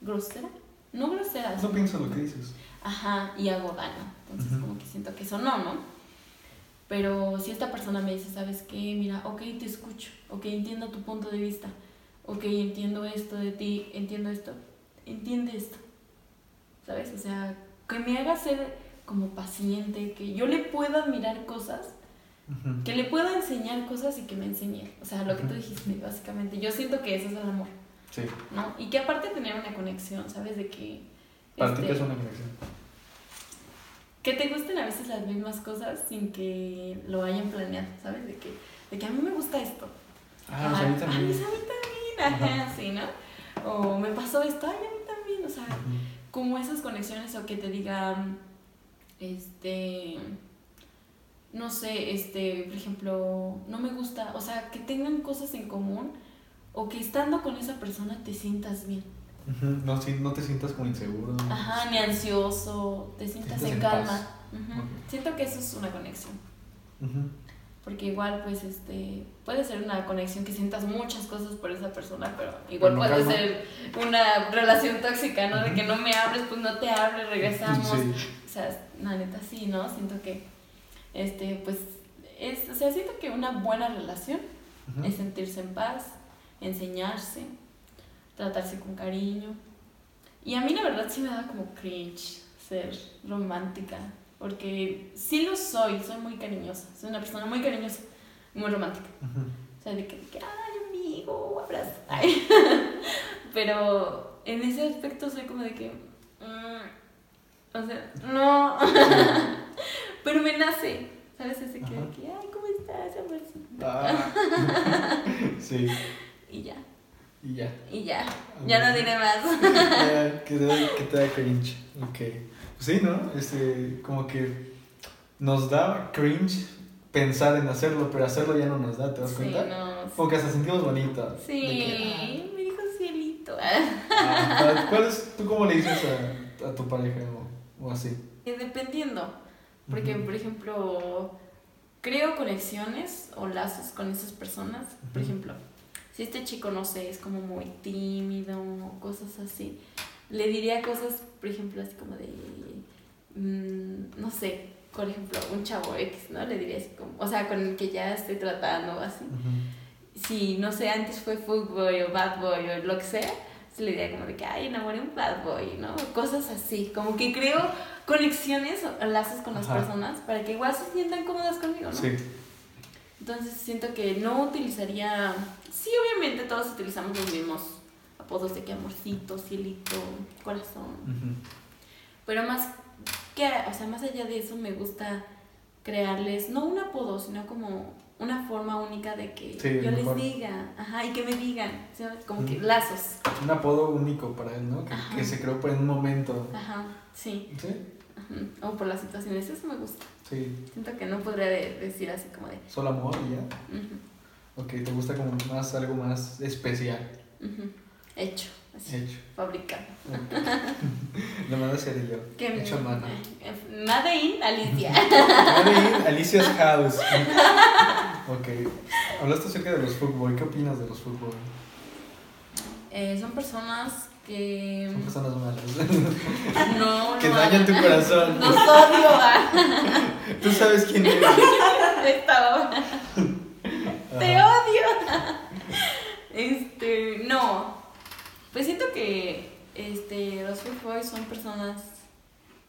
grosera. No grosera, No pienso lo que dices. Ajá, y hago daño. Entonces como que siento que eso no, ¿no? Pero si esta persona me dice, ¿sabes qué? Mira, ok, te escucho, ok, entiendo tu punto de vista, ok, entiendo esto de ti, entiendo esto, entiende esto, ¿sabes? O sea, que me haga ser como paciente, que yo le pueda admirar cosas, que le pueda enseñar cosas y que me enseñe. O sea, lo que tú dijiste, básicamente. Yo siento que eso es el amor, Sí. ¿no? Y que aparte tener una conexión, ¿sabes? De que... Para ti, este, ¿qué es una conexión? Que te gusten a veces las mismas cosas sin que lo hayan planeado, ¿sabes? De que, de que a mí me gusta esto. Ah, a mí también. Ay, a mí también, ajá, sí, ¿no? O me pasó esto, ay, a mí también, o sea, como esas conexiones o que te digan, este, no sé, este, por ejemplo, no me gusta, o sea, que tengan cosas en común o que estando con esa persona te sientas bien. No, sí, no te sientas como inseguro. Ajá, ni ansioso, te sientas Sientas en calma. Siento que eso es una conexión. Porque igual, pues, este, puede ser una conexión que sientas muchas cosas por esa persona, pero igual puede calma. ser una relación tóxica, ¿no? De que no me hables, pues no te hables, regresamos. Sí. O sea, la neta sí, ¿no? Siento que, este, pues, es, o sea, siento que una buena relación es sentirse en paz, enseñarse, tratarse con cariño. Y a mí la verdad sí me da como cringe ser romántica, porque sí lo soy, soy muy cariñosa, soy una persona muy cariñosa, muy romántica. O sea, de que, de que, ay, amigo, abrazo. Ay. Pero en ese aspecto soy como de que, mm, o sea, no. Pero me nace, ¿sabes? Ese que, de que, ay, ¿cómo estás? Abrazo. Ah. sí, Y ya, y ya. y ya. Ya no diré más. Ya, que, te da, que te da cringe. Ok. Sí, ¿no? Este, como que nos da cringe pensar en hacerlo, pero hacerlo ya no nos da, ¿te das Sí, cuenta? no. Como que hasta sentimos bonito. Sí, que, me dijo sí, Ah, ¿Cuál es, ¿Tú cómo le dices a, a tu pareja o, o así? Eh, Dependiendo. Porque, por ejemplo, creo conexiones o lazos con esas personas. Por ejemplo, si este chico, no sé, es como muy tímido o cosas así, le diría cosas, por ejemplo, así como de, mm, no sé, por ejemplo, un chavo X, ¿no? Le diría así como, o sea, con el que ya estoy tratando así. Ujú. Si, no sé, antes fue Footboy o Bad Boy o lo que sea, se le diría como de que, ay, enamoré a un Bad Boy, ¿no? Cosas así, como que creo conexiones o lazos con las Ajá. personas para que igual se sientan cómodas conmigo, ¿no? Sí. Entonces siento que no utilizaría, sí, obviamente todos utilizamos los mismos apodos de que amorcito, cielito, corazón, pero más que, o sea, más allá de eso me gusta crearles, no un apodo, sino como una forma única de que Sí, yo mejor. les diga, ajá, y que me digan, ¿sabes? Como que lazos, Un apodo único para él, ¿no? Que, se creó por un momento. ajá, sí, ¿Sí? ajá, o por las situaciones, eso me gusta. Sí. Siento que no podría de- decir así como de, Solo amor y ya. ujú, Ok, te gusta como más algo más especial. ujú, hecho, así, Hecho. fabricado. Ok. Lo mando hacer yo. Que Hecho a mano. eh, eh, Made in Alicia. Made in Alicia's House. Ok. Hablaste acerca de los fútbol. ¿Qué opinas de los fútbol? Eh, son personas que Son personas malas. no, que no dañan tu corazón. Los odio. ah. Tú sabes quién eres. Estaba- Te odio. Este, no. Pues siento que este, los fuckboys son personas,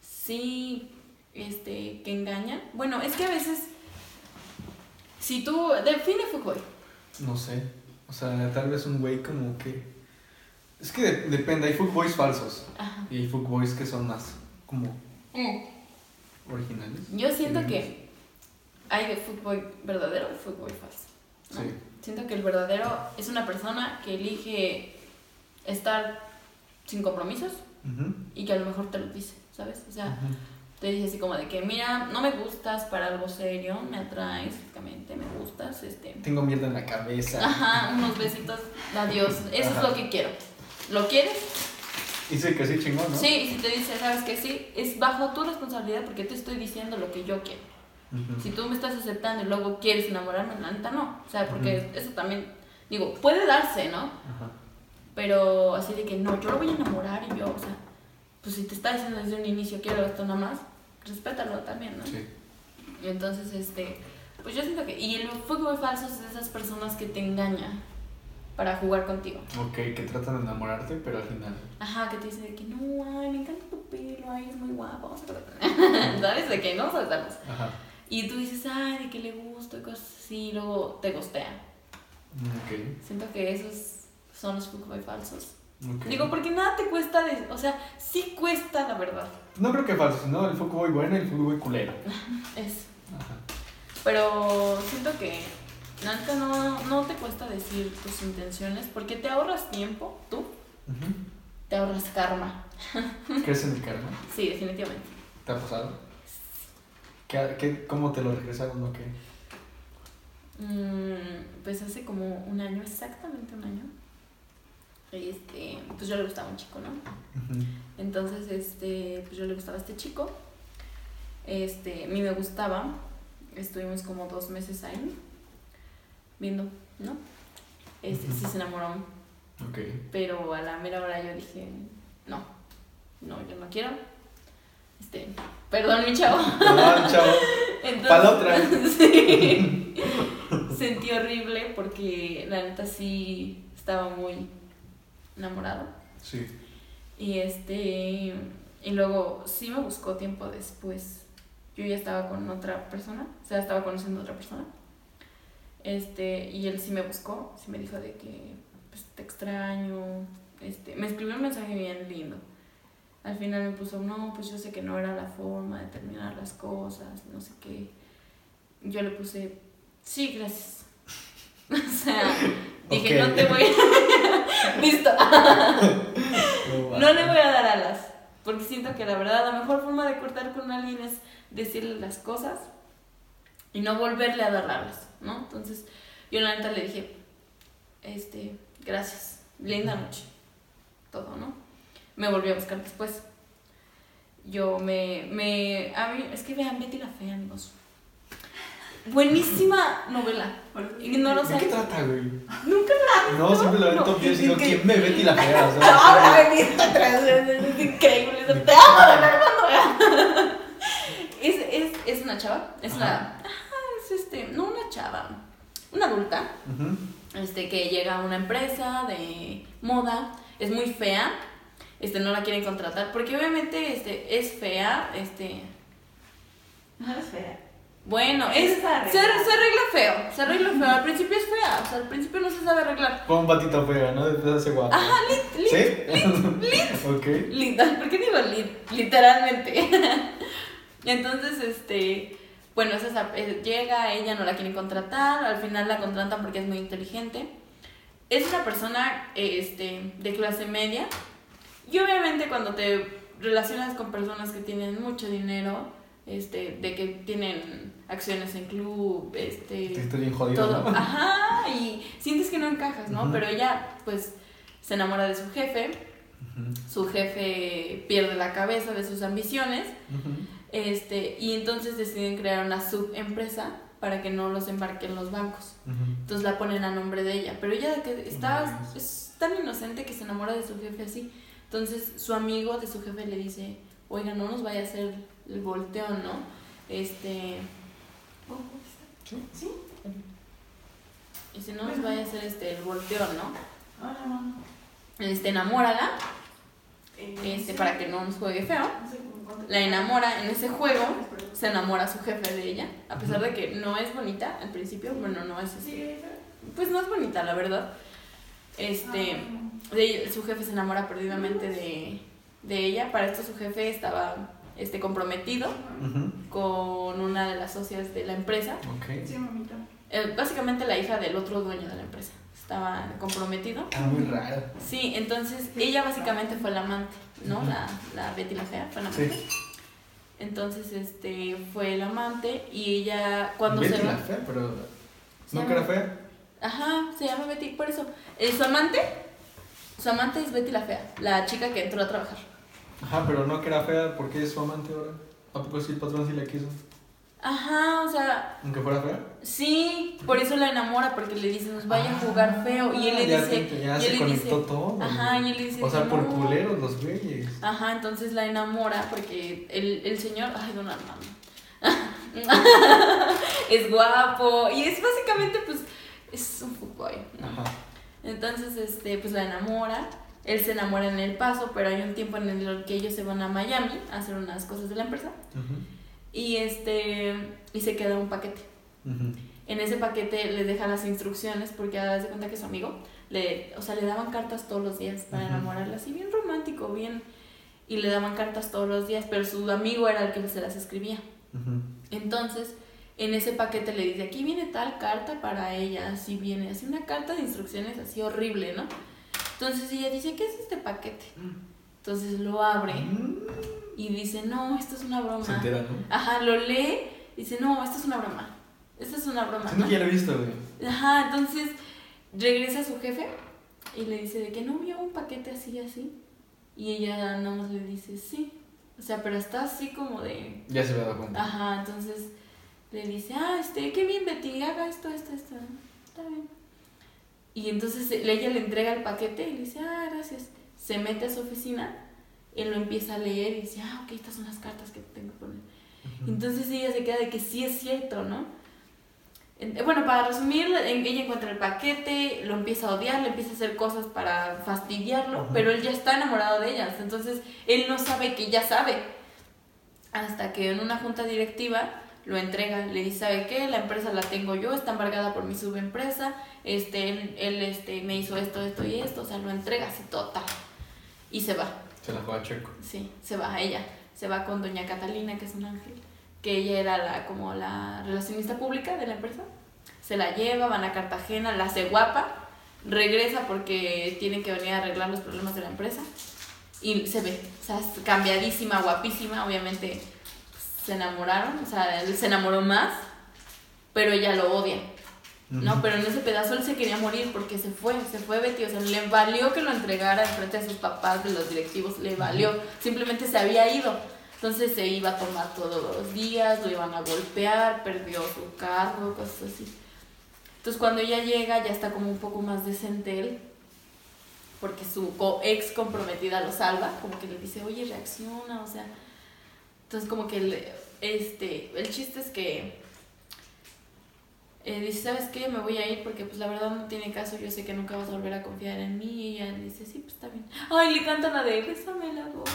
sí, este, que engañan. Bueno, es que a veces, si tú, define fuckboy. No sé. O sea, tal vez un güey como que. Es que de- depende. Hay fuckboys falsos. Ajá. Y hay fuckboys que son más como originales. Yo siento que hay de verdadero y falso. ¿No? Sí. Siento que el verdadero es una persona que elige estar sin compromisos Ujú. y que a lo mejor te lo dice, ¿sabes? O sea, Ujú. te dice así como de que, mira, no me gustas para algo serio, me atraes físicamente, me gustas, este... Tengo mierda en la cabeza. Ajá, unos besitos, adiós, eso Ajá. es lo que quiero. ¿Lo quieres? Dice que sí, chingón, ¿no? Sí, y si te dice, sabes que sí, es bajo tu responsabilidad porque te estoy diciendo lo que yo quiero. Si tú me estás aceptando y luego quieres enamorarme, la neta no. O sea, porque eso también, digo, puede darse, ¿no? Ajá. Pero así de que no, yo lo voy a enamorar y yo, o sea, pues si te está diciendo desde un inicio quiero esto nada más, respétalo también, ¿no? Sí. Y entonces, este, pues yo siento que, y el fútbol falso es de esas personas que te engañan para jugar contigo. Ok, que tratan de enamorarte, pero al final. Ajá, que te dicen de que no, ay, me encanta tu pelo, ay, es muy guapo, vamos a cortar". ¿Sabes? De que no, saltamos. Ajá. Y tú dices, ay, de que le gusto y cosas así, y luego te gostean. Ok. Siento que esos son los fuckboy falsos. ok. Digo, porque nada te cuesta, de, o sea, sí cuesta la verdad. No creo que falso, sino el fuckboy bueno y el fuckboy culero. Es. Ajá. Pero siento que neta no, no te cuesta decir tus intenciones porque te ahorras tiempo, tú, Ujú. te ahorras karma. ¿Crees en el karma? Sí, definitivamente. ¿Te ha pasado? ¿Qué, qué, ¿Cómo te lo regresaron o qué? Mm, pues hace como un año, exactamente un año. Este, pues yo le gustaba un chico, ¿no? Entonces, este, pues yo le gustaba a este chico. Este, a mí me gustaba. Estuvimos como dos meses ahí viendo, ¿no? Este, sí se enamoró, Ok. pero a la mera hora yo dije, no, no, yo no quiero. Este, perdón, mi chavo. Perdón, chavo. Entonces, Pa' la otra. sí. Sentí horrible porque la neta sí estaba muy enamorado. Sí. Y este y luego sí me buscó tiempo después. Yo ya estaba con otra persona, o sea, estaba conociendo a otra persona. Este, y él sí me buscó, sí me dijo de que pues, te extraño. Este, me escribió un mensaje bien lindo. Al final me puso, no, pues yo sé que no era la forma de terminar las cosas, no sé qué. Yo le puse, sí, gracias. o sea, dije, no te voy a... Listo. No le voy a dar alas, porque siento que la verdad la mejor forma de cortar con alguien es decirle las cosas y no volverle a dar alas, ¿no? Entonces yo la neta le dije, este, gracias, linda noche. todo, ¿no? Me volvió a buscar después. Yo me, me, a mí, es que vean Betty la Fea, amigos. Buenísima novela. No lo ¿De qué trata, güey? Nunca la No, siempre la ven No, top 10 es y digo, que- ¿quién me Betty la fea? O sea, Ahora atrás, es increíble. Te amo, don Armando. Es, es, es una chava, es una. Es este, no una chava, una adulta, este, que llega a una empresa de moda, es muy fea, este, no la quieren contratar, porque obviamente este, es fea, este. No es fea. Bueno, es, se, se arregla feo, se arregla feo, al principio es fea, o sea, al principio no se sabe arreglar. Con un patito fea, ¿no? Después hace guapo. Ajá, lit, lit, ¿Sí? ok. Literal, ¿por qué digo lit? Literalmente. Entonces, este, bueno, es esa- eh, llega, ella no la quieren contratar, al final la contratan porque es muy inteligente. Es una persona este, de clase media y obviamente cuando te relacionas con personas que tienen mucho dinero, este, de que tienen acciones en club, este, Estoy bien jodido, todo, ¿no? ajá, y sientes que no encajas, ¿no? Pero ella, pues, se enamora de su jefe, su jefe pierde la cabeza de sus ambiciones este y entonces deciden crear una subempresa para que no los embarquen los bancos. Entonces la ponen a nombre de ella pero ella que está es tan inocente que se enamora de su jefe así entonces su amigo de su jefe le dice oiga no nos vaya a hacer el volteón no este Sí. ¿Sí? y si no nos vaya a hacer este el volteón no Hola, mamá. este enamórala Eh, este sí. para que no nos juegue feo cómo la enamora en ese juego se enamora su jefe de ella, a pesar de que no es bonita al principio, bueno, no es así, Sí, esa. pues no es bonita, la verdad. Este, de su jefe se enamora perdidamente de, de ella, para esto su jefe estaba este, comprometido con una de las socias de la empresa, Ok. Sí, mamita. eh, básicamente la hija del otro dueño de la empresa, estaba comprometido. Ah, muy raro. Sí, entonces ella básicamente fue la amante, ¿no? La, la Betty la fea fue la Sí. amante. Entonces, este, fue el amante y ella cuando Betty se va... la fea, pero. Se ¿No que llama- era fea? Ajá, se llama Betty, por eso. Eh, su amante, su amante es Betty la fea, la chica que entró a trabajar. Ajá, pero no que era fea porque es su amante ahora. ¿A poco sí el patrón sí la quiso? Ajá, o sea, Aunque fuera fea. sí, por eso la enamora, porque le dice, nos vaya a jugar feo. Y él le Ah, ya dice, te- ya y se él le conectó dice, todo. ajá, y él le dice, O sea, por culeros los güeyes. Ajá, entonces la enamora porque el, el señor, ay, don Armando, es guapo y es básicamente, pues, es un fuckboy, ¿no? Ajá. Entonces, este, pues la enamora, él se enamora en el paso, pero hay un tiempo en el que ellos se van a Miami a hacer unas cosas de la empresa y este, y se queda un paquete. En ese paquete le deja las instrucciones porque haz de cuenta que su amigo, le, o sea, le daban cartas todos los días para Ujú. enamorarla, así bien romántico, bien, y le daban cartas todos los días, pero su amigo era el que se las escribía. Entonces, en ese paquete le dice, aquí viene tal carta para ella, así viene, así una carta de instrucciones así horrible, ¿no? Entonces ella dice, ¿qué es este paquete? Entonces lo abre y dice, no, esto es una broma. Se entera, ¿no? Ajá, lo lee y dice, no, esto es una broma. Esta es una broma. Siento ¿no? que ya lo he visto, güey. Ajá, entonces regresa a su jefe y le dice de que no vio un paquete así, así. Y ella nada más le dice, sí. O sea, pero está así como de... Ya se había dado cuenta. Ajá, entonces le dice, ah, este, qué bien Betty, haga esto, esto, esto. Está bien. Y entonces ella le entrega el paquete y le dice, ah, gracias. Se mete a su oficina, él lo empieza a leer y dice, ah, ok, estas son las cartas que tengo que poner. Entonces ella se queda de que sí es cierto, ¿no? Eh, Bueno, para resumir, ella encuentra el paquete, lo empieza a odiar, le empieza a hacer cosas para fastidiarlo, pero él ya está enamorado de ellas, entonces él no sabe que ya sabe. Hasta que en una junta directiva lo entrega, le dice, ¿sabe qué? La empresa la tengo yo, está embargada por mi subempresa, este, él, él, este, me hizo esto, esto y esto, o sea, lo entrega así total. Y se va. Se la juega Checo. Sí, se va a ella. Se va con doña Catalina, que es un ángel, que ella era la, como la relacionista pública de la empresa. Se la lleva, van a Cartagena, la hace guapa, regresa porque tienen que venir a arreglar los problemas de la empresa y se ve, o sea, cambiadísima, guapísima, obviamente se enamoraron, o sea, él se enamoró más, pero ella lo odia. No, pero en ese pedazo él se quería morir porque se fue, se fue Betty, o sea, le valió que lo entregara enfrente de sus papás, de los directivos, le valió, simplemente se había ido. Entonces se iba a tomar todos los días, lo iban a golpear, perdió su carro, cosas así. Entonces cuando ella llega ya está como un poco más decente él, porque su ex comprometida lo salva, como que le dice, oye, reacciona, o sea. Entonces como que el, este, el chiste es que eh, dice, ¿sabes qué? Me voy a ir porque pues la verdad no tiene caso, yo sé que nunca vas a volver a confiar en mí. Y ella le dice, sí, pues está bien. Ay, le canta la de, bésame la voz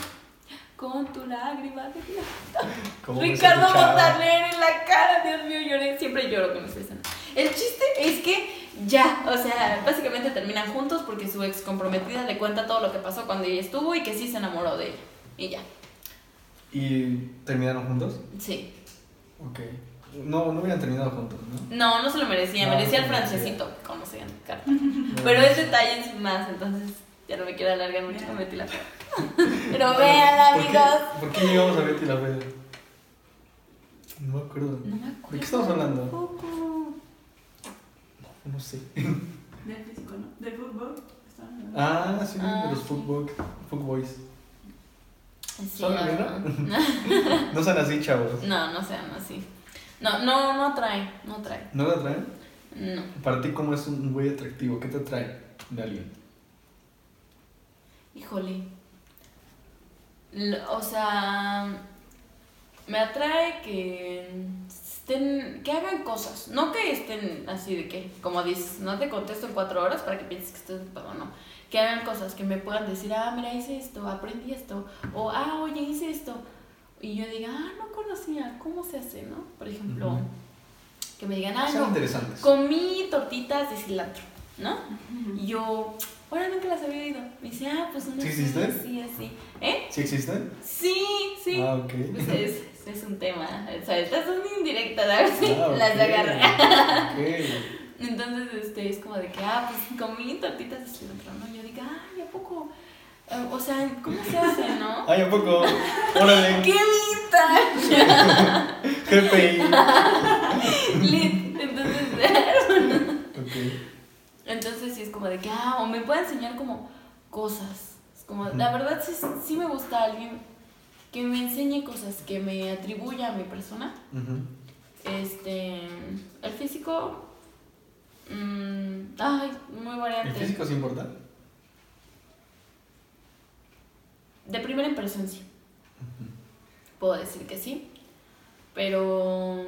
con tu lágrima de ¿Cómo me Ricardo? Montaner en la cara, Dios mío, lloré, siempre lloro con escena. El chiste es que ya, o sea, básicamente terminan juntos porque su ex comprometida le cuenta todo lo que pasó cuando ella estuvo y que sí se enamoró de ella. Y ya, ¿Y terminaron juntos? sí. Ok. No, no hubieran terminado juntos, ¿no? No, no se lo merecía, No, merecía no el francesito, como se llama, carta. Pero es detalles más, entonces ya no me quiero alargar mucho con Betty la Fea. Pero véanla, ¿Por qué- amigos. ¿Por qué llegamos a Betty la Fea? No me acuerdo. No me acuerdo. ¿De qué estamos hablando? Tampoco. No sé. Del físico, ¿no? Del fútbol. Ah, sí, Ah, de los sí. Footboy, Footboys. Sí, ¿Son no, No son así, chavos. no, no sean así. No, no, no atrae, no atrae. ¿No la traen? No. Para ti, ¿cómo es un güey atractivo? ¿Qué te atrae de alguien? Híjole. O sea, me atrae que estén, que hagan cosas, no que estén así de que, como dices, no te contesto en cuatro horas para que pienses que estoy ocupado, no. Que hagan cosas, que me puedan decir, ah, mira, hice esto, aprendí esto, o ah, oye, hice esto. Y yo diga, ah, no conocía, ¿cómo se hace, no? Por ejemplo, que me digan, ah, no, comí tortitas de cilantro, ¿no? Y yo, ahora nunca las había oído. Me dice, ah, pues una ¿Sí existen? así, así. ¿Eh? ¿Sí existen? Sí, sí. Ah, ok. Pues es, es un tema. O sea, estas son indirectas, a ver si Ah, las agarra. Ok. Entonces, este, es como de que, ah, pues comí tortitas de cilantro, ¿no? Yo digo, ay, ¿a poco? Eh, O sea, ¿cómo se hace, no? Ay, ¿a poco? Órale. ¡Qué vista! GPI. Lit. Entonces. Entonces sí es como de que, ah, o me puede enseñar como cosas. Es como, la verdad sí, sí me gusta alguien que me enseñe cosas, que me atribuya a mi persona. Este, el físico, mm, ay, muy ¿El variante. físico sí importa? De primera impresión sí, puedo decir que sí, pero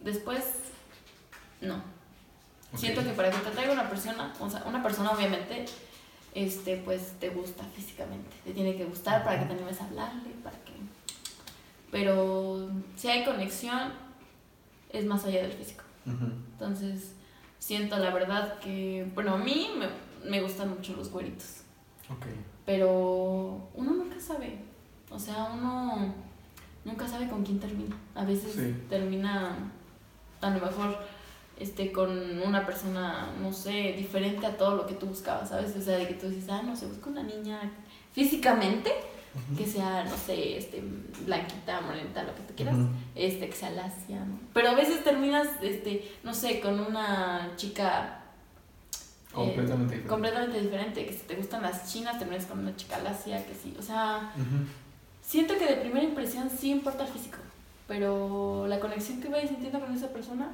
después no. Siento que para que te traiga una persona, o sea, una persona obviamente, este, pues te gusta físicamente, te tiene que gustar para que te animes a hablarle, para que... Pero si hay conexión, es más allá del físico. Entonces, siento la verdad que, bueno, a mí me, me gustan mucho los güeritos, Ok. pero uno nunca sabe, o sea, uno nunca sabe con quién termina. A veces Sí. termina a lo mejor este, con una persona, no sé, diferente a todo lo que tú buscabas, ¿sabes? O sea, de que tú dices, ah, no sé, busco una niña físicamente Que sea, no sé, este, blanquita, morenita, lo que tú quieras, este, que sea lacia, ¿no? Pero a veces terminas, este, no sé, con una chica eh, Completamente diferente. completamente diferente, que si te gustan las chinas, terminas con una chica lacia, que sí, o sea, Ujú. siento que de primera impresión sí importa el físico, pero la conexión que vayas sintiendo con esa persona,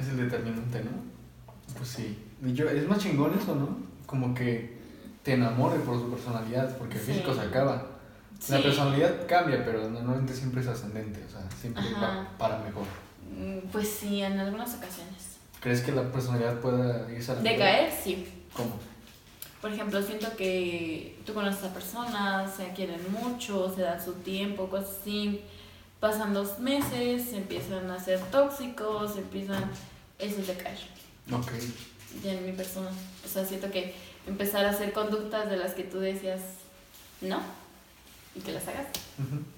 Es el determinante, ¿no? Pues sí. Y yo, es más chingón eso, ¿no? Como que te enamore por su personalidad, porque el Sí. físico se acaba. Sí, La personalidad cambia, pero normalmente siempre es ascendente, o sea, siempre Ajá. va para mejor. mm, pues sí, en algunas ocasiones. ¿Crees que la personalidad pueda irse a la De mierda? caer, sí. ¿Cómo? Por ejemplo, siento que tú conoces a personas, se quieren mucho, se dan su tiempo, cosas así. Pasan dos meses, empiezan a ser tóxicos, empiezan... Eso es de caer, Ok. ya en mi persona. O sea, siento que empezar a hacer conductas de las que tú decías no y que las hagas,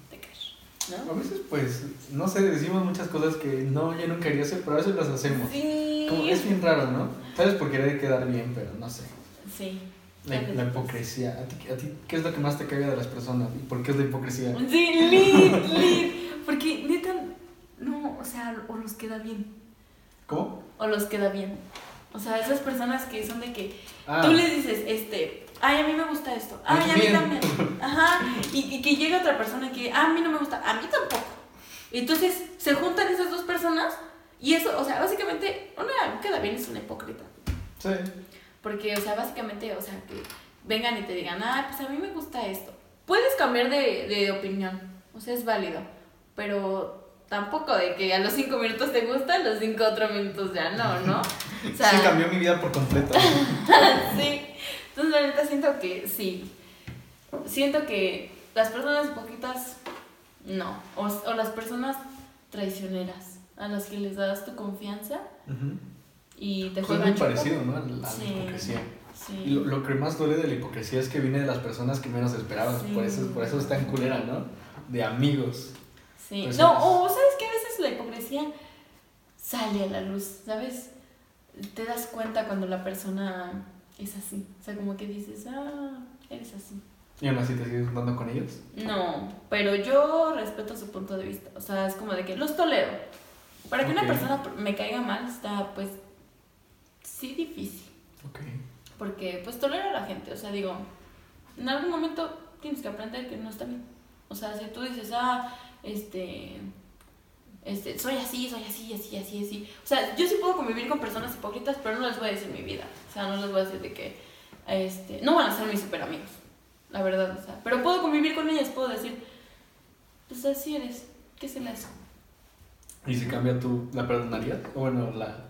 te A ¿no? veces, pues, no sé, decimos muchas cosas que no, yo nunca haría hacer, pero a veces las hacemos. Sí. Como es bien raro, ¿no? Sabes por querer quedar bien, pero no sé. Sí. La, la hipocresía. ¿A ti, ¿A ti qué es lo que más te caga de las personas? ¿Y por qué es la hipocresía? Sí, lit, lit. Porque neta, no, o sea, o nos queda bien. ¿Cómo? o los queda bien. O sea, esas personas que son de que Ah, tú les dices, este, ay, a mí me gusta esto, ay, a mí también. Ajá, y, y que llega otra persona que, "Ah, a mí no me gusta, a mí tampoco. Entonces se juntan esas dos personas y eso, o sea, básicamente, una queda bien es una hipócrita. sí. Porque, o sea, básicamente, o sea, que vengan y te digan, ah, pues a mí me gusta esto. Puedes cambiar de, de opinión, o sea, es válido, pero tampoco de que a los cinco minutos te gusta, a los cinco otros minutos ya no, ¿no? O sea, sí cambió mi vida por completo. sí. Entonces, la neta, siento que sí. Siento que las personas hipócritas, no. O, o las personas traicioneras, a las que les das tu confianza y te Pues es juegan muy chueco. parecido, ¿no? A la, Sí. hipocresía. Sí. Y lo, lo que más duele de la hipocresía es que viene de las personas que menos esperabas. Sí. Por, eso, por eso es tan culera, ¿no? De amigos. Sí. No, es- o sabes que a veces la hipocresía sale a la luz, ¿sabes? Te das cuenta cuando la persona es así. O sea, como que dices, ah, eres así. Y aún así te sigues juntando con ellos. No, pero yo respeto su punto de vista. O sea, es como de que los tolero. Para que una persona me caiga mal está, pues, sí difícil. Ok. Porque, pues, tolero a la gente. O sea, digo, en algún momento tienes que aprender que no está bien. O sea, si tú dices, ah, este, este, soy así, soy así, así, así, así. O sea, yo sí puedo convivir con personas hipócritas, pero no les voy a decir mi vida. O sea, no les voy a decir de que, este, no van a ser mis super amigos. La verdad, o sea, pero puedo convivir con ellas, puedo decir, pues así eres, ¿qué se le hace? ¿Y si cambia tú, la perdonarías? O bueno, la,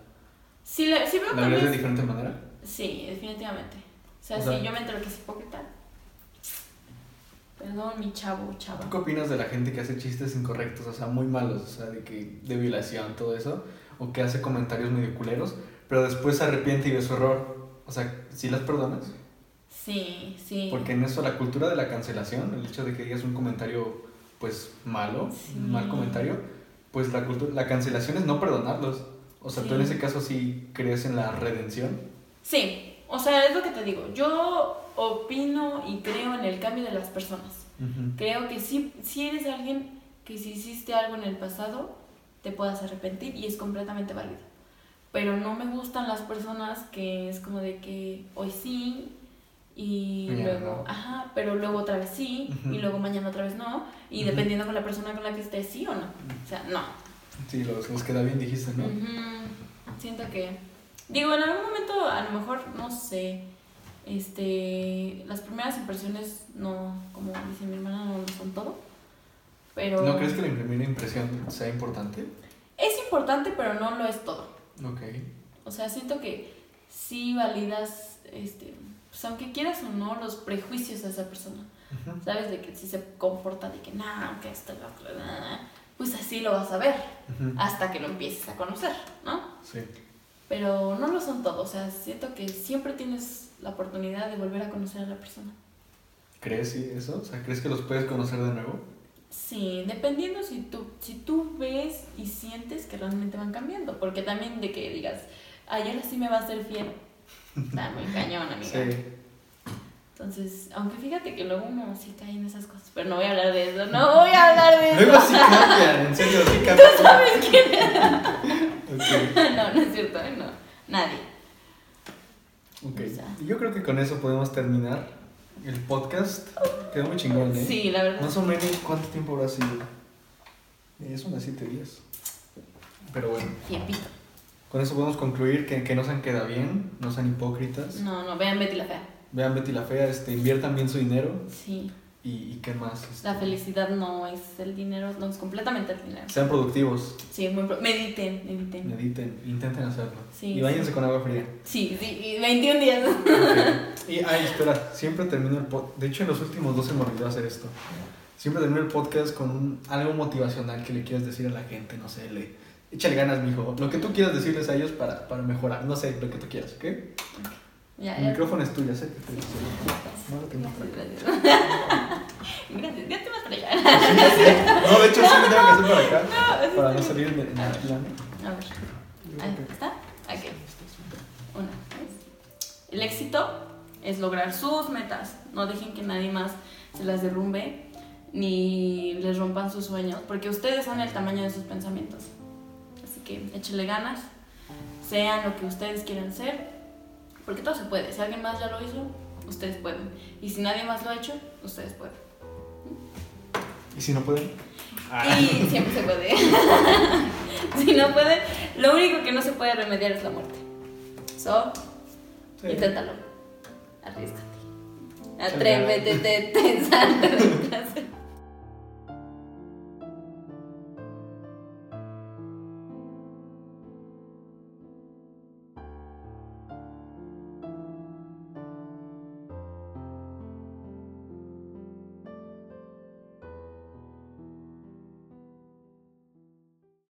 Si, le, si veo la verías de diferente manera. sí, definitivamente. O sea, O sea- si yo me entero que es hipócrita, perdón, mi chavo, chava. ¿Tú qué opinas de la gente que hace chistes incorrectos, o sea, muy malos, o sea, de que de violación, todo eso, o que hace comentarios medio culeros, pero después se arrepiente y ve su error? O sea, ¿sí las perdonas? Sí, sí. Porque en eso la cultura de la cancelación, el hecho de que digas un comentario pues malo, Sí. un mal comentario, pues la cultura, la cancelación es no perdonarlos. O sea, tú en ese caso sí crees en la redención. Sí, o sea, es lo que te digo. Yo opino y creo en el cambio de las personas. Creo que si, si eres alguien que si hiciste algo en el pasado, te puedas arrepentir y es completamente válido. Pero no me gustan las personas que es como de que hoy sí y Ya luego, no. ajá, pero luego otra vez sí Ujú. y luego mañana otra vez no y Ujú. dependiendo con la persona con la que estés sí o no. O sea, no. Sí, los, los queda bien dijiste, ¿no? Siento que. Digo, en algún momento, a lo mejor, no sé. Este. Las primeras impresiones no, como dice mi hermana, no lo son todo. Pero. ¿No crees que la primera impresión sea importante? Es importante, pero no lo es todo. Ok. O sea, siento que sí validas, este. Pues aunque quieras o no, los prejuicios de esa persona. ¿Sabes? De que si se comporta de que, nah, que esto, lo otro, nah", pues así lo vas a ver. Hasta que lo empieces a conocer, ¿no? Sí. Pero no lo son todos, o sea, siento que siempre tienes la oportunidad de volver a conocer a la persona. ¿Crees eso? O sea, ¿crees que los puedes conocer de nuevo? Sí, dependiendo si tú, si tú ves y sientes que realmente van cambiando, porque también de que digas, ay, ahora sí me va a ser fiel, está muy cañón, amiga. Sí. Entonces, aunque fíjate que luego uno sí cae en esas cosas, pero no voy a hablar de eso, no voy a hablar de eso. Luego sí cambian, en serio, sí cambian. ¿Tú sabes quién era? No, no es cierto, ¿eh? no, nadie. Ok. O sea. Y Yo creo que con eso podemos terminar el podcast. Quedó muy chingón, ¿eh? Sí, la verdad. Más o menos, ¿cuánto tiempo habrá sido? Es unas 7 días. Pero bueno, Tiempito. con eso podemos concluir que, que no sean queda bien, no sean hipócritas. No, no, vean Betty la Fea. Vean Betty la Fea, este, inviertan bien su dinero. Sí. ¿Y, y qué más? Este, La felicidad no es el dinero, no es completamente el dinero. Sean productivos, Sí, muy pro- mediten, mediten. mediten, intenten hacerlo. Sí, y váyanse sí. con agua fría. Sí, sí, y 21 días. Y, ay, espera, siempre termino el podcast. De hecho, en los últimos dos se me olvidó hacer esto. Siempre termino el podcast con un- algo motivacional que le quieras decir a la gente, no sé, le, échale ganas, mijo. Lo que tú quieras decirles a ellos para, para mejorar, no sé, lo que tú quieras, ¿ok? Ya, El micrófono es tuyo, sé que te No lo tengo. Gracias, gracias. Ya te vas para allá. No, de hecho, sí me tengo que hacer para acá. No, Para no salir en el plano. A ver, ahí ¿está? Ok. Una. ¿ves? El éxito es lograr sus metas. No dejen que nadie más se las derrumbe ni les rompan sus sueños, porque ustedes son el tamaño de sus pensamientos. Así que échele ganas, sean lo que ustedes quieran ser, porque todo se puede. Si alguien más ya lo hizo, ustedes pueden. Y si nadie más lo ha hecho, ustedes pueden. ¿Y si no pueden? Y siempre se puede. si no pueden, lo único que no se puede remediar es la muerte. So, Sí. inténtalo. Arriesgate. Atrévete, te, te, clase.